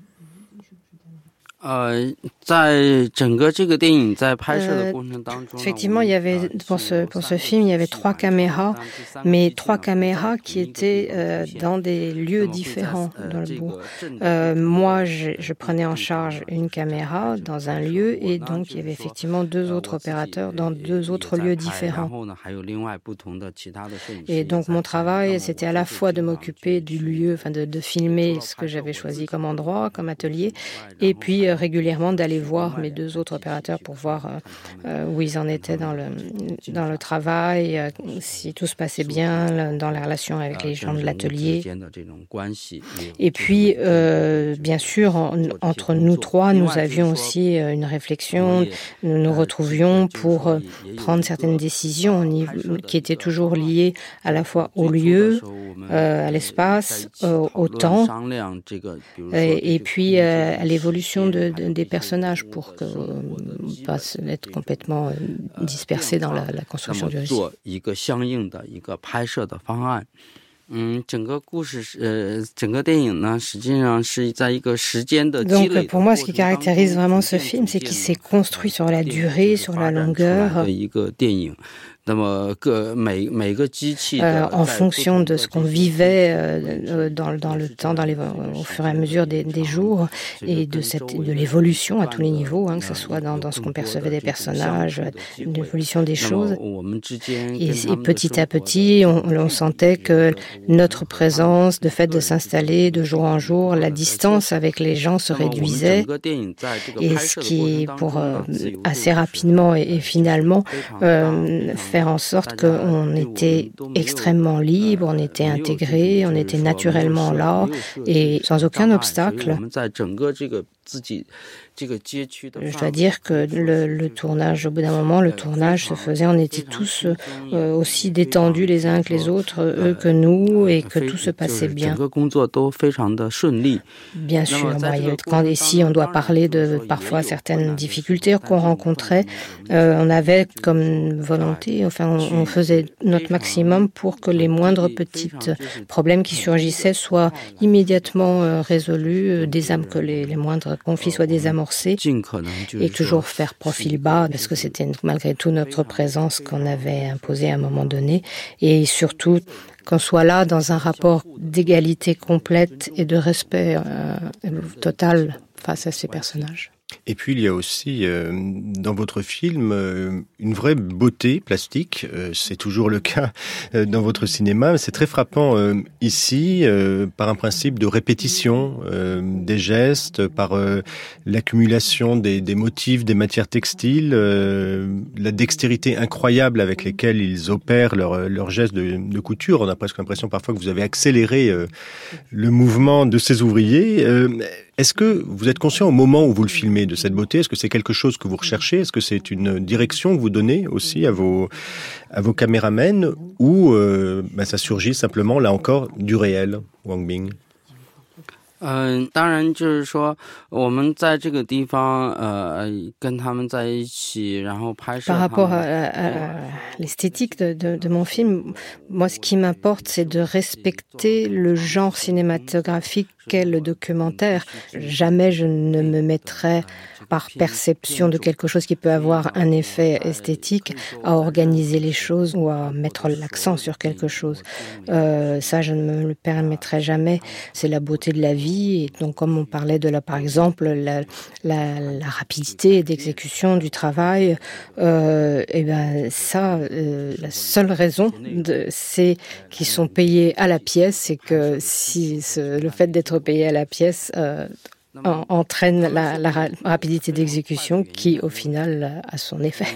Effectivement, il y avait pour ce pour ce film, il y avait trois caméras, mais trois caméras qui étaient dans des lieux différents dans le moi, je, je, prenais en charge une caméra dans un lieu et donc il y avait effectivement deux autres opérateurs dans deux autres lieux différents. Et donc mon travail, c'était à la fois de m'occuper du lieu, enfin de, de filmer ce que j'avais choisi comme endroit, comme atelier, et puis puis régulièrement d'aller voir mes deux autres opérateurs pour voir où ils en étaient dans le, dans le travail, si tout se passait bien dans la relation avec les gens de l'atelier. Et puis, bien sûr, entre nous trois, nous avions aussi une réflexion, nous nous retrouvions pour prendre certaines décisions qui étaient toujours liées à la fois au lieu, à l'espace, au temps, et, puis à l'évolution de, des personnages pour que pas être complètement dispersés dans la, la construction du récit. Donc pour moi, ce qui caractérise vraiment ce film, c'est qu'il s'est construit sur la durée, sur la longueur. Euh, en fonction de ce qu'on vivait euh, dans, dans, le temps, dans les, au fur et à mesure des, des jours, et de, cette, de l'évolution à tous les niveaux, hein, que ce soit dans, dans ce qu'on percevait des personnages, l'évolution des choses. Et, et, petit à petit, on, on, sentait que notre présence, le fait de s'installer de jour en jour, la distance avec les gens se réduisait, et ce qui, pour euh, assez rapidement et, et finalement, faire en sorte qu'on était extrêmement libre, on était intégré, on était naturellement là et sans aucun obstacle. Je dois dire que le, le, tournage, au bout d'un moment, le tournage se faisait, on était tous euh, aussi détendus les uns que les autres, eux que nous, et que tout se passait bien. Bien sûr, quand ici on doit parler de parfois certaines difficultés qu'on rencontrait, euh, on avait comme volonté, enfin on, on, faisait notre maximum pour que les moindres petits problèmes qui surgissaient soient immédiatement euh, résolus, euh, des âmes que les, les moindres conflits soient désamorcés et toujours faire profil bas parce que c'était malgré tout notre présence qu'on avait imposée à un moment donné. Et surtout qu'on soit là dans un rapport d'égalité complète et de respect euh, total face à ces personnages. Et puis il y a aussi euh, dans votre film euh, une vraie beauté plastique. Euh, c'est toujours le cas euh, dans votre cinéma. C'est très frappant euh, ici par un principe de répétition des gestes, par l'accumulation des, des motifs, des matières textiles, la dextérité incroyable avec lesquelles ils opèrent leurs leur gestes de, de couture. On a presque l'impression parfois que vous avez accéléré le mouvement de ces ouvriers. Est-ce que vous êtes conscient au moment où vous le filmez de cette beauté? Est-ce que c'est quelque chose que vous recherchez? Est-ce que c'est une direction que vous donnez aussi à vos, à Ou euh, ben, ça surgit simplement, là encore, du réel, Wang Bing? 嗯，当然就是说，我们在这个地方，呃，跟他们在一起，然后拍摄。Par rapport à, à, à l'esthétique de, de, de mon film, moi, ce qui m'importe, c'est de respecter le genre cinématographique qu'est le documentaire. Jamais je ne me mettrai par perception de quelque chose qui peut avoir un effet esthétique à organiser les choses ou à mettre l'accent sur quelque chose. Euh, ça, je ne me le permettrai jamais. C'est la beauté de la vie. et donc, comme on parlait de là, par exemple, la, rapidité d'exécution du travail, euh, et ben ça, euh, la seule raison, c'est qu'ils sont payés à la pièce, c'est que si le fait d'être payé à la pièce euh, entraîne la, la rapidité d'exécution qui, au final, a son effet.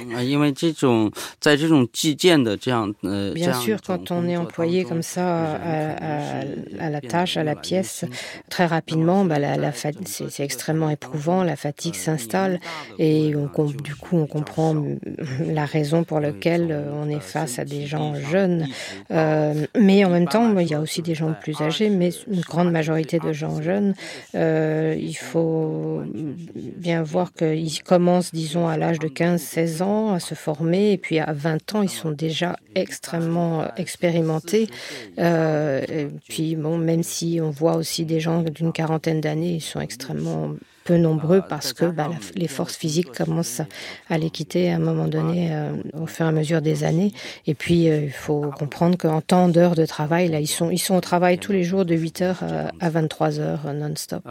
Bien sûr, quand on est employé comme ça à, à, à la tâche, à la pièce, très rapidement, bah, la, la c'est extrêmement éprouvant, la fatigue s'installe et on, du coup, on comprend [LAUGHS] la raison pour laquelle on est face à des gens jeunes. Euh, mais en même temps, il y a aussi des gens plus âgés, mais une grande majorité de gens jeunes. Euh, il faut bien voir qu'ils commencent, disons, à l'âge de 15-16 ans à se former et puis à 20 ans, ils sont déjà extrêmement expérimentés. Euh, puis, bon, même si on voit aussi des gens d'une quarantaine d'années, ils sont extrêmement peu nombreux parce que bah, la, les forces physiques commencent à les quitter à un moment donné euh, au fur et à mesure des années. Et puis, euh, il faut comprendre qu'en temps d'heures de travail, là, ils sont, ils sont au travail tous les jours de 8 heures euh, à 23 heures euh, non-stop.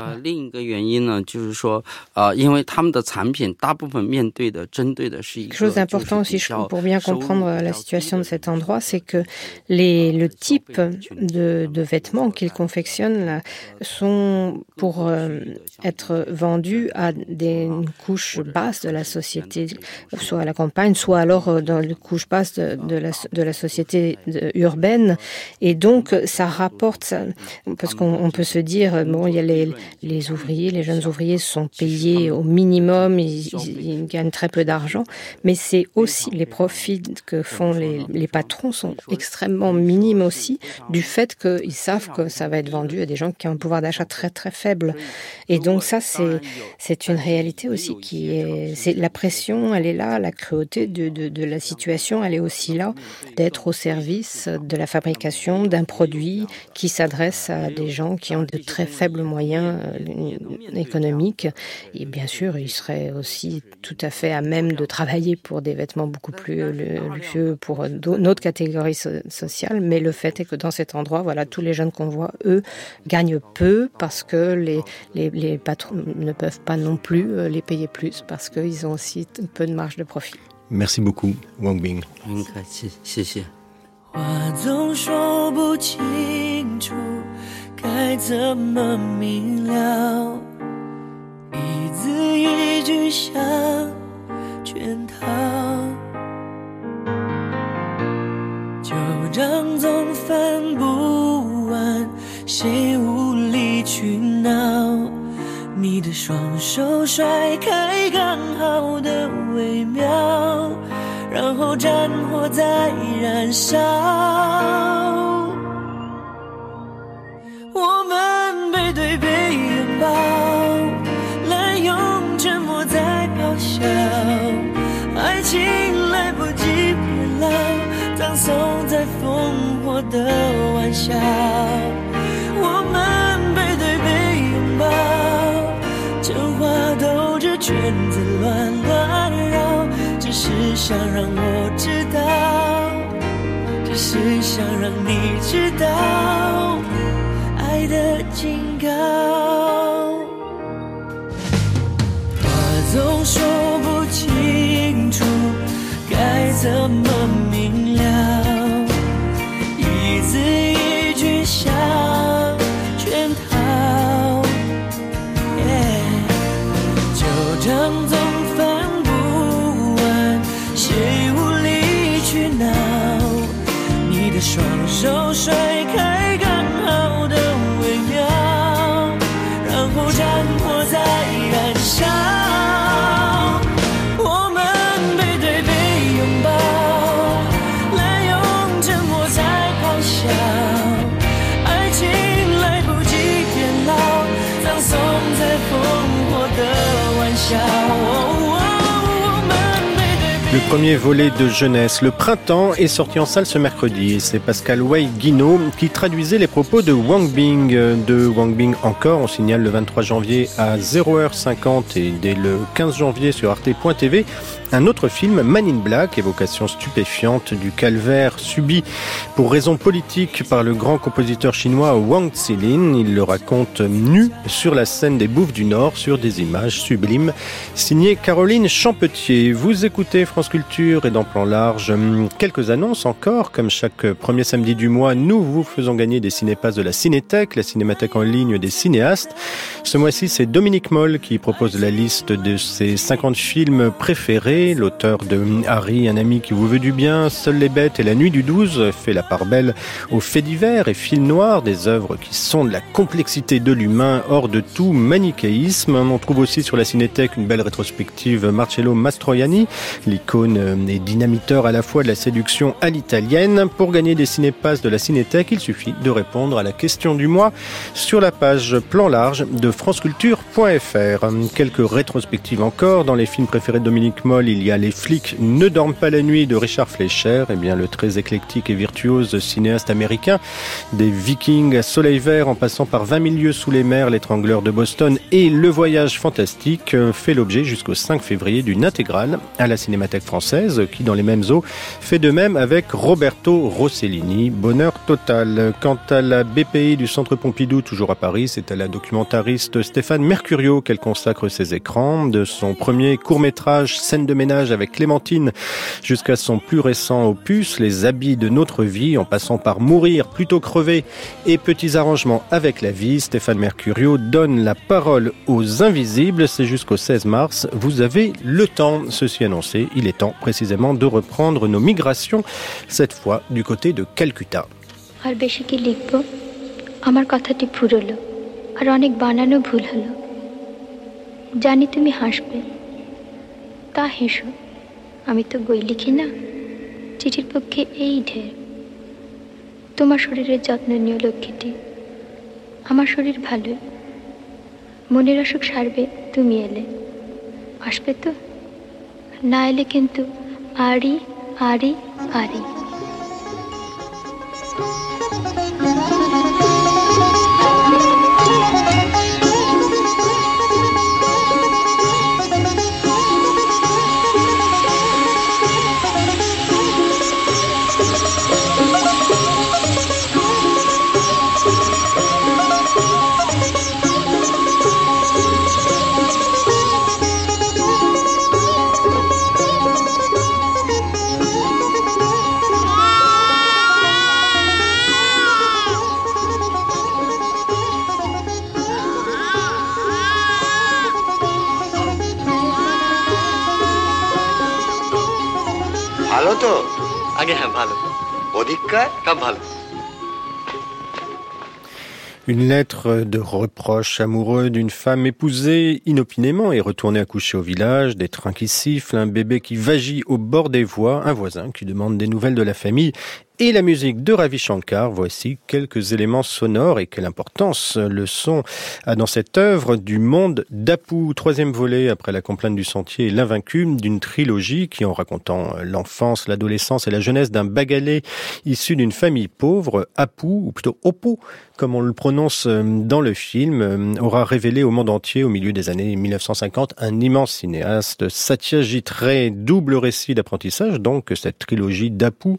Quelque chose d'important aussi pour bien comprendre la situation de cet endroit, c'est que les, le type de, de vêtements qu'ils confectionnent là, sont pour euh, être vendus à des couches basses de la société, soit à la campagne, soit alors dans les couches basses de, la, société urbaine. Et donc, ça rapporte, parce qu'on peut se dire, bon, il y a les, ouvriers, les jeunes ouvriers sont payés au minimum, ils, ils gagnent très peu d'argent, mais c'est aussi les profits que font les, les patrons sont extrêmement minimes aussi du fait qu'ils savent que ça va être vendu à des gens qui ont un pouvoir d'achat très très faible. Et donc ça, c'est c'est une réalité aussi qui est, la pression, elle est là, la cruauté de, la situation, elle est aussi là, d'être au service de la fabrication d'un produit qui s'adresse à des gens qui ont de très faibles moyens euh, économiques. Et bien sûr, ils seraient aussi tout à fait à même de travailler pour des vêtements beaucoup plus luxueux pour notre catégorie sociale. Mais le fait est que dans cet endroit, voilà, tous les jeunes qu'on voit, eux, gagnent peu parce que les patrons ne peuvent pas non plus euh, les payer plus parce qu'ils ont aussi un peu de marge de profit. Merci beaucoup, Wang Bing. 谢谢。话总说不清楚，该怎么明了？一字一句像圈套，旧账总翻不完，谁无理取闹？ 你的双手甩开刚好的微妙。然后战火在燃烧，我们背对背拥抱，滥用沉默在咆哮，爱情来不及变老，葬送在烽火的玩笑。圈子乱乱绕。只是想让我知道，只是想让你知道，爱的警告。话总说 premier volet de jeunesse, Le Printemps, est sorti en salle ce mercredi. C'est Pascal Wei Guino qui traduisait les propos de Wang Bing. De Wang Bing encore, on signale le 23 janvier à 0h50 et dès le 15 janvier sur arte.tv un autre film, Man in Black, évocation stupéfiante du calvaire subi pour raisons politiques par le grand compositeur chinois Wang Zilin. Il le raconte nu sur la scène des Bouffes du Nord sur des images sublimes. Signé Caroline Champetier. Vous écoutez France Culture et dans Plan Large, quelques annonces encore. Comme chaque premier samedi du mois, nous vous faisons gagner des cinépasses de la Cinétech, la cinémathèque en ligne des cinéastes. Ce mois-ci, c'est Dominique Moll qui propose la liste de ses 50 films préférés l'auteur de Harry, un ami qui vous veut du bien, Seules les bêtes et La nuit du 12 fait la part belle aux faits divers et fil noir, des œuvres qui sont de la complexité de l'humain hors de tout manichéisme. On trouve aussi sur la Cinétech une belle rétrospective Marcello Mastroianni, l'icône et dynamiteur à la fois de la séduction à l'italienne. Pour gagner des cinépasses de la Cinétech, il suffit de répondre à la question du mois sur la page plan large de franceculture.fr. Quelques rétrospectives encore dans les films préférés de Dominique Moll il y a Les flics ne dorment pas la nuit de Richard Fleischer, et eh bien le très éclectique et virtuose cinéaste américain, des Vikings à Soleil Vert en passant par 20 000 lieues sous les mers, l'étrangleur de Boston et le voyage fantastique euh, fait l'objet jusqu'au 5 février d'une intégrale à la Cinémathèque française qui dans les mêmes eaux fait de même avec Roberto Rossellini. Bonheur total. Quant à la BPI du Centre Pompidou, toujours à Paris, c'est à la documentariste Stéphane Mercurio qu'elle consacre ses écrans de son premier court-métrage Scène de ménage avec Clémentine jusqu'à son plus récent opus, Les habits de notre vie, en passant par Mourir plutôt crever et Petits arrangements avec la vie, Stéphane Mercurio donne la parole aux invisibles. C'est jusqu'au 16 mars. Vous avez le temps. Ceci annoncé, il est temps précisément de reprendre nos migrations, cette fois du côté de Calcutta. আমার কথাটি ফুরলো আর অনেক বানানো ভুল হলো জানি তুমি হাসবে তা হেসো, আমি তো বই লিখি না। চিঠির পক্ষে এই ঢের। তোমার শরীরের যত্ন নিও লক্ষ্মীটি, আমার শরীর ভালো মনের অসুখ সারবে, তুমি এলে। আসবে তো? না এলে কিন্তু আড়ি আড়ি আড়ি Une lettre de reproche amoureux d'une femme épousée inopinément et retournée accoucher au village, des trains qui sifflent, un bébé qui vagit au bord des voies, un voisin qui demande des nouvelles de la famille et la musique de Ravi Shankar. Voici quelques éléments sonores et quelle importance le son a dans cette œuvre du monde d'Apu, troisième volet après la complainte du sentier et l'invaincu d'une trilogie qui, en racontant l'enfance, l'adolescence et la jeunesse d'un bagalais issu d'une famille pauvre, Apu, ou plutôt Opu, comme on le prononce dans le film, aura révélé au monde entier au milieu des années 1950 un immense cinéaste, Satyajit Ray, double récit d'apprentissage, donc cette trilogie d'Apu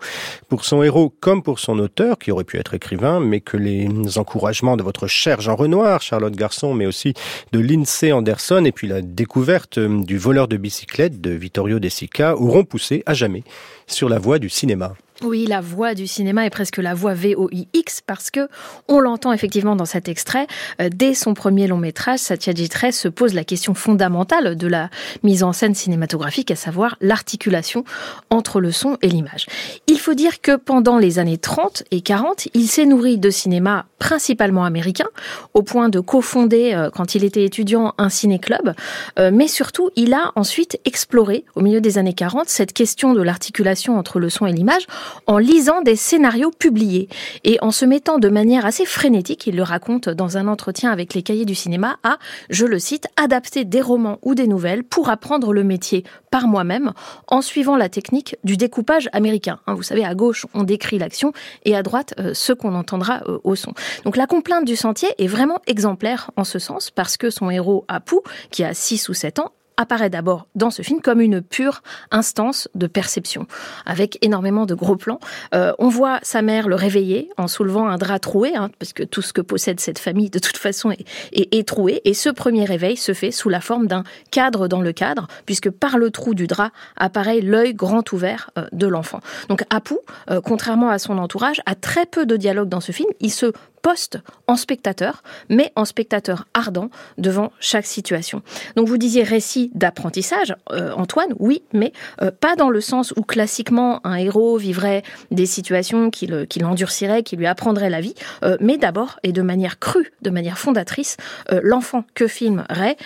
pour son héros comme pour son auteur, qui aurait pu être écrivain, mais que les encouragements de votre cher Jean Renoir, Charlotte Garçon, mais aussi de Lindsay Anderson, et puis la découverte euh, du voleur de bicyclette de Vittorio De Sica auront poussé à jamais sur la voie du cinéma. Oui, la voix du cinéma est presque la voix VOIX parce que on l'entend effectivement dans cet extrait. Euh, dès son premier long métrage, Satyajit Ray se pose la question fondamentale de la mise en scène cinématographique, à savoir l'articulation entre le son et l'image. Il faut dire que pendant les années 30 et 40, il s'est nourri de cinéma principalement américain, au point de cofonder, euh, quand il était étudiant, un ciné-club. Euh, mais surtout, il a ensuite exploré, au milieu des années 40, cette question de l'articulation entre le son et l'image en lisant des scénarios publiés et en se mettant de manière assez frénétique, il le raconte dans un entretien avec les cahiers du cinéma, à, je le cite, adapter des romans ou des nouvelles pour apprendre le métier par moi-même en suivant la technique du découpage américain. Hein, vous savez, à gauche, on décrit l'action et à droite, euh, ce qu'on entendra euh, au son. Donc la complainte du sentier est vraiment exemplaire en ce sens parce que son héros Apu, qui a 6 ou 7 ans, apparaît d'abord dans ce film comme une pure instance de perception, avec énormément de gros plans. Euh, on voit sa mère le réveiller en soulevant un drap troué, hein, parce que tout ce que possède cette famille, de toute façon, est, troué. Et ce premier réveil se fait sous la forme d'un cadre dans le cadre, puisque par le trou du drap apparaît l'œil grand ouvert euh, de l'enfant. Donc Apu, euh, contrairement à son entourage, a très peu de dialogue dans ce film. Il se poste en spectateur, mais en spectateur ardent devant chaque situation. Donc vous disiez récit d'apprentissage, euh, Antoine, oui, mais euh, pas dans le sens où classiquement un héros vivrait des situations qui, le, qui l'endurciraient, qui lui apprendraient la vie, euh, mais d'abord et de manière crue, de manière fondatrice, l'enfant que filme Ray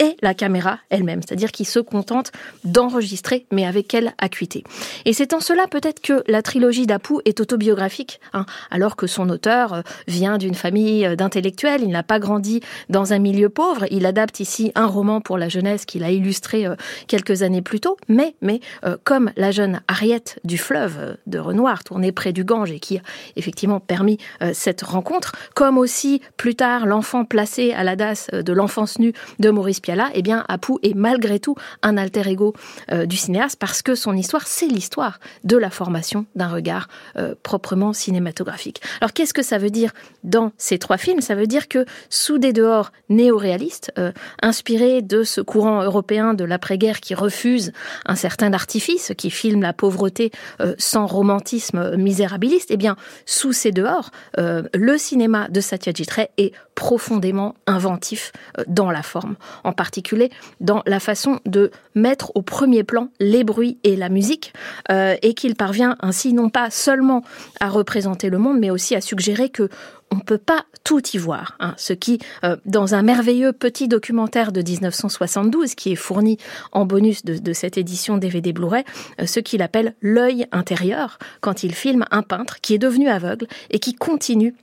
et la caméra elle-même, c'est-à-dire qu'il se contente d'enregistrer, mais avec quelle acuité. Et c'est en cela peut-être que la trilogie d'Apu est autobiographique, hein, alors que son auteur euh, vient d'une famille euh, d'intellectuels, il n'a pas grandi dans un milieu pauvre, il adapte ici un roman pour la jeunesse qu'il a illustré euh, quelques années plus tôt, mais, mais comme la jeune Ariette du fleuve de Renoir, tournée près du Gange et qui a effectivement permis cette rencontre, comme aussi plus tard l'enfant placé à la DAS de l'enfance nue de Maurice Piaget, cas-là, eh bien, Apu est malgré tout un alter ego euh, du cinéaste parce que son histoire, c'est l'histoire de la formation d'un regard euh, proprement cinématographique. Alors, qu'est-ce que ça veut dire dans ces trois films? Ça veut dire que sous des dehors néo-réalistes, euh, inspirés de ce courant européen de l'après-guerre qui refuse un certain artifice, qui filme la pauvreté sans romantisme misérabiliste, eh bien, sous ces dehors, le cinéma de Satyajit Ray est profondément inventif dans la forme, en particulier dans la façon de mettre au premier plan les bruits et la musique, euh, et qu'il parvient ainsi non pas seulement à représenter le monde, mais aussi à suggérer que on ne peut pas tout y voir. Hein. ce qui, euh, dans un merveilleux petit documentaire de 1972, qui est fourni en bonus de, cette édition DVD Blu-ray, euh, ce qu'il appelle l'œil intérieur, quand il filme un peintre qui est devenu aveugle et qui continue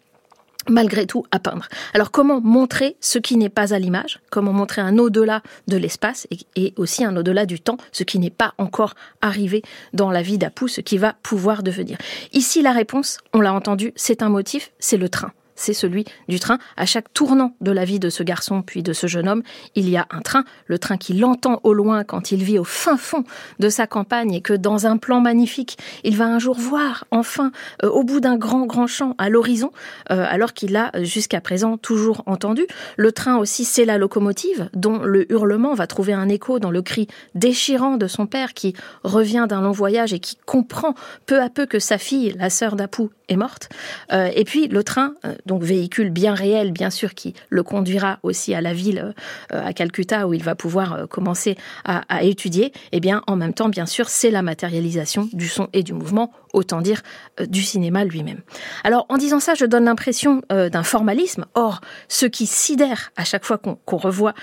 malgré tout à peindre. Alors comment montrer ce qui n'est pas à l'image? Comment montrer un au-delà de l'espace et, aussi un au-delà du temps, ce qui n'est pas encore arrivé dans la vie d'Apu, ce qui va pouvoir devenir? Ici, la réponse, on l'a entendu, c'est un motif, c'est le train c'est celui du train. À chaque tournant de la vie de ce garçon puis de ce jeune homme, il y a un train, le train qu'il entend au loin quand il vit au fin fond de sa campagne et que dans un plan magnifique, il va un jour voir enfin euh, au bout d'un grand grand champ à l'horizon, euh, alors qu'il l'a jusqu'à présent toujours entendu. Le train aussi, c'est la locomotive dont le hurlement va trouver un écho dans le cri déchirant de son père qui revient d'un long voyage et qui comprend peu à peu que sa fille, la sœur d'Apu, est morte. Euh, et puis le train, donc véhicule bien réel, bien sûr, qui le conduira aussi à la ville, euh, à Calcutta, où il va pouvoir euh, commencer à, étudier, eh bien, en même temps, bien sûr, c'est la matérialisation du son et du mouvement, autant dire euh, du cinéma lui-même. Alors, en disant ça, je donne l'impression d'un formalisme. Or, ce qui sidère à chaque fois qu'on revoit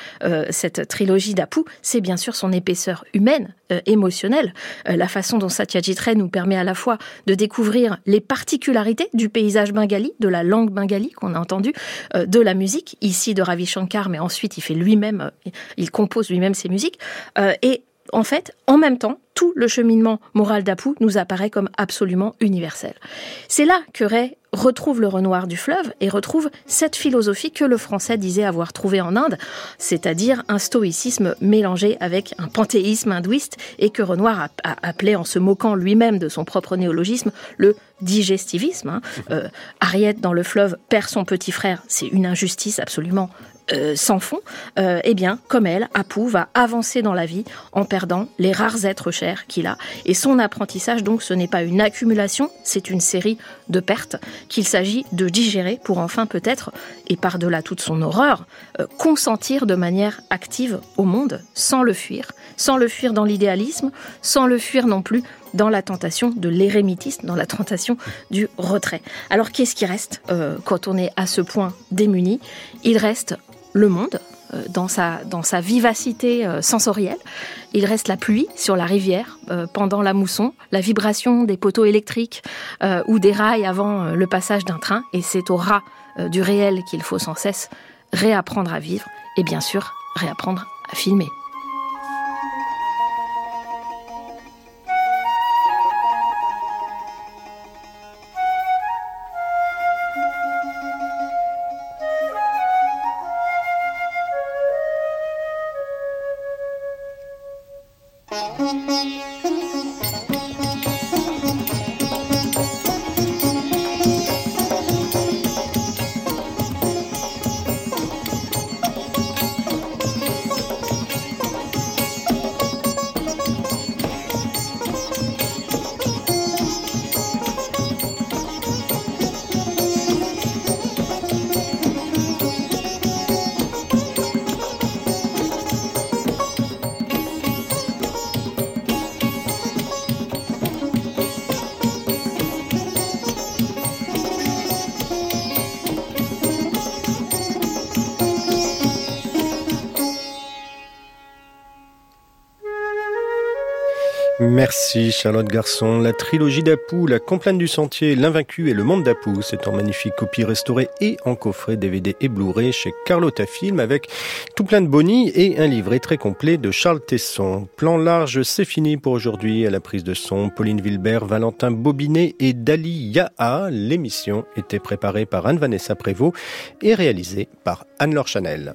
cette trilogie d'Apu, c'est bien sûr son épaisseur humaine, émotionnelle, la façon dont Satyajit Ray nous permet à la fois de découvrir les particularités du paysage bengali, de la langue bengali, qu'on a entendu, euh, de la musique, ici de Ravi Shankar, mais ensuite il fait lui-même, euh, il compose lui-même ses musiques. Euh, et en fait, en même temps, tout le cheminement moral d'Apu nous apparaît comme absolument universel. C'est là que Ray retrouve le Renoir du fleuve et retrouve cette philosophie que le français disait avoir trouvée en Inde, c'est-à-dire un stoïcisme mélangé avec un panthéisme hindouiste et que Renoir a, appelé en se moquant lui-même de son propre néologisme le digestivisme. Hein. Euh, Ariette dans le fleuve perd son petit frère, c'est une injustice absolument euh, sans fond, euh, eh bien, comme elle, Apu va avancer dans la vie en perdant les rares êtres chers qu'il a. Et son apprentissage, donc, ce n'est pas une accumulation, c'est une série de pertes qu'il s'agit de digérer pour enfin peut-être, et par-delà toute son horreur, euh, consentir de manière active au monde sans le fuir, sans le fuir dans l'idéalisme, sans le fuir non plus dans la tentation de l'érémitisme, dans la tentation du retrait. Alors qu'est-ce qui reste quand on est à ce point démuni? Il reste le monde euh, dans sa, dans vivacité euh, sensorielle. Il reste la pluie sur la rivière euh, pendant la mousson, la vibration des poteaux électriques ou des rails avant le passage d'un train. Et c'est au ras du réel qu'il faut sans cesse réapprendre à vivre et bien sûr réapprendre à filmer. Merci Charlotte Garçon. La trilogie d'Apu, La Complainte du Sentier, L'Invaincu et Le Monde d'Apu, c'est en magnifique copie restaurée et en coffret DVD et Blu-ray chez Carlotta Film avec tout plein de bonnies et un livret très complet de Charles Tesson. Plan large, c'est fini pour aujourd'hui. À la prise de son, Pauline Wilbert, Valentin Bobinet et Dali Yaha. L'émission était préparée par Anne-Vanessa Prévost et réalisée par Anne-Laure Chanel.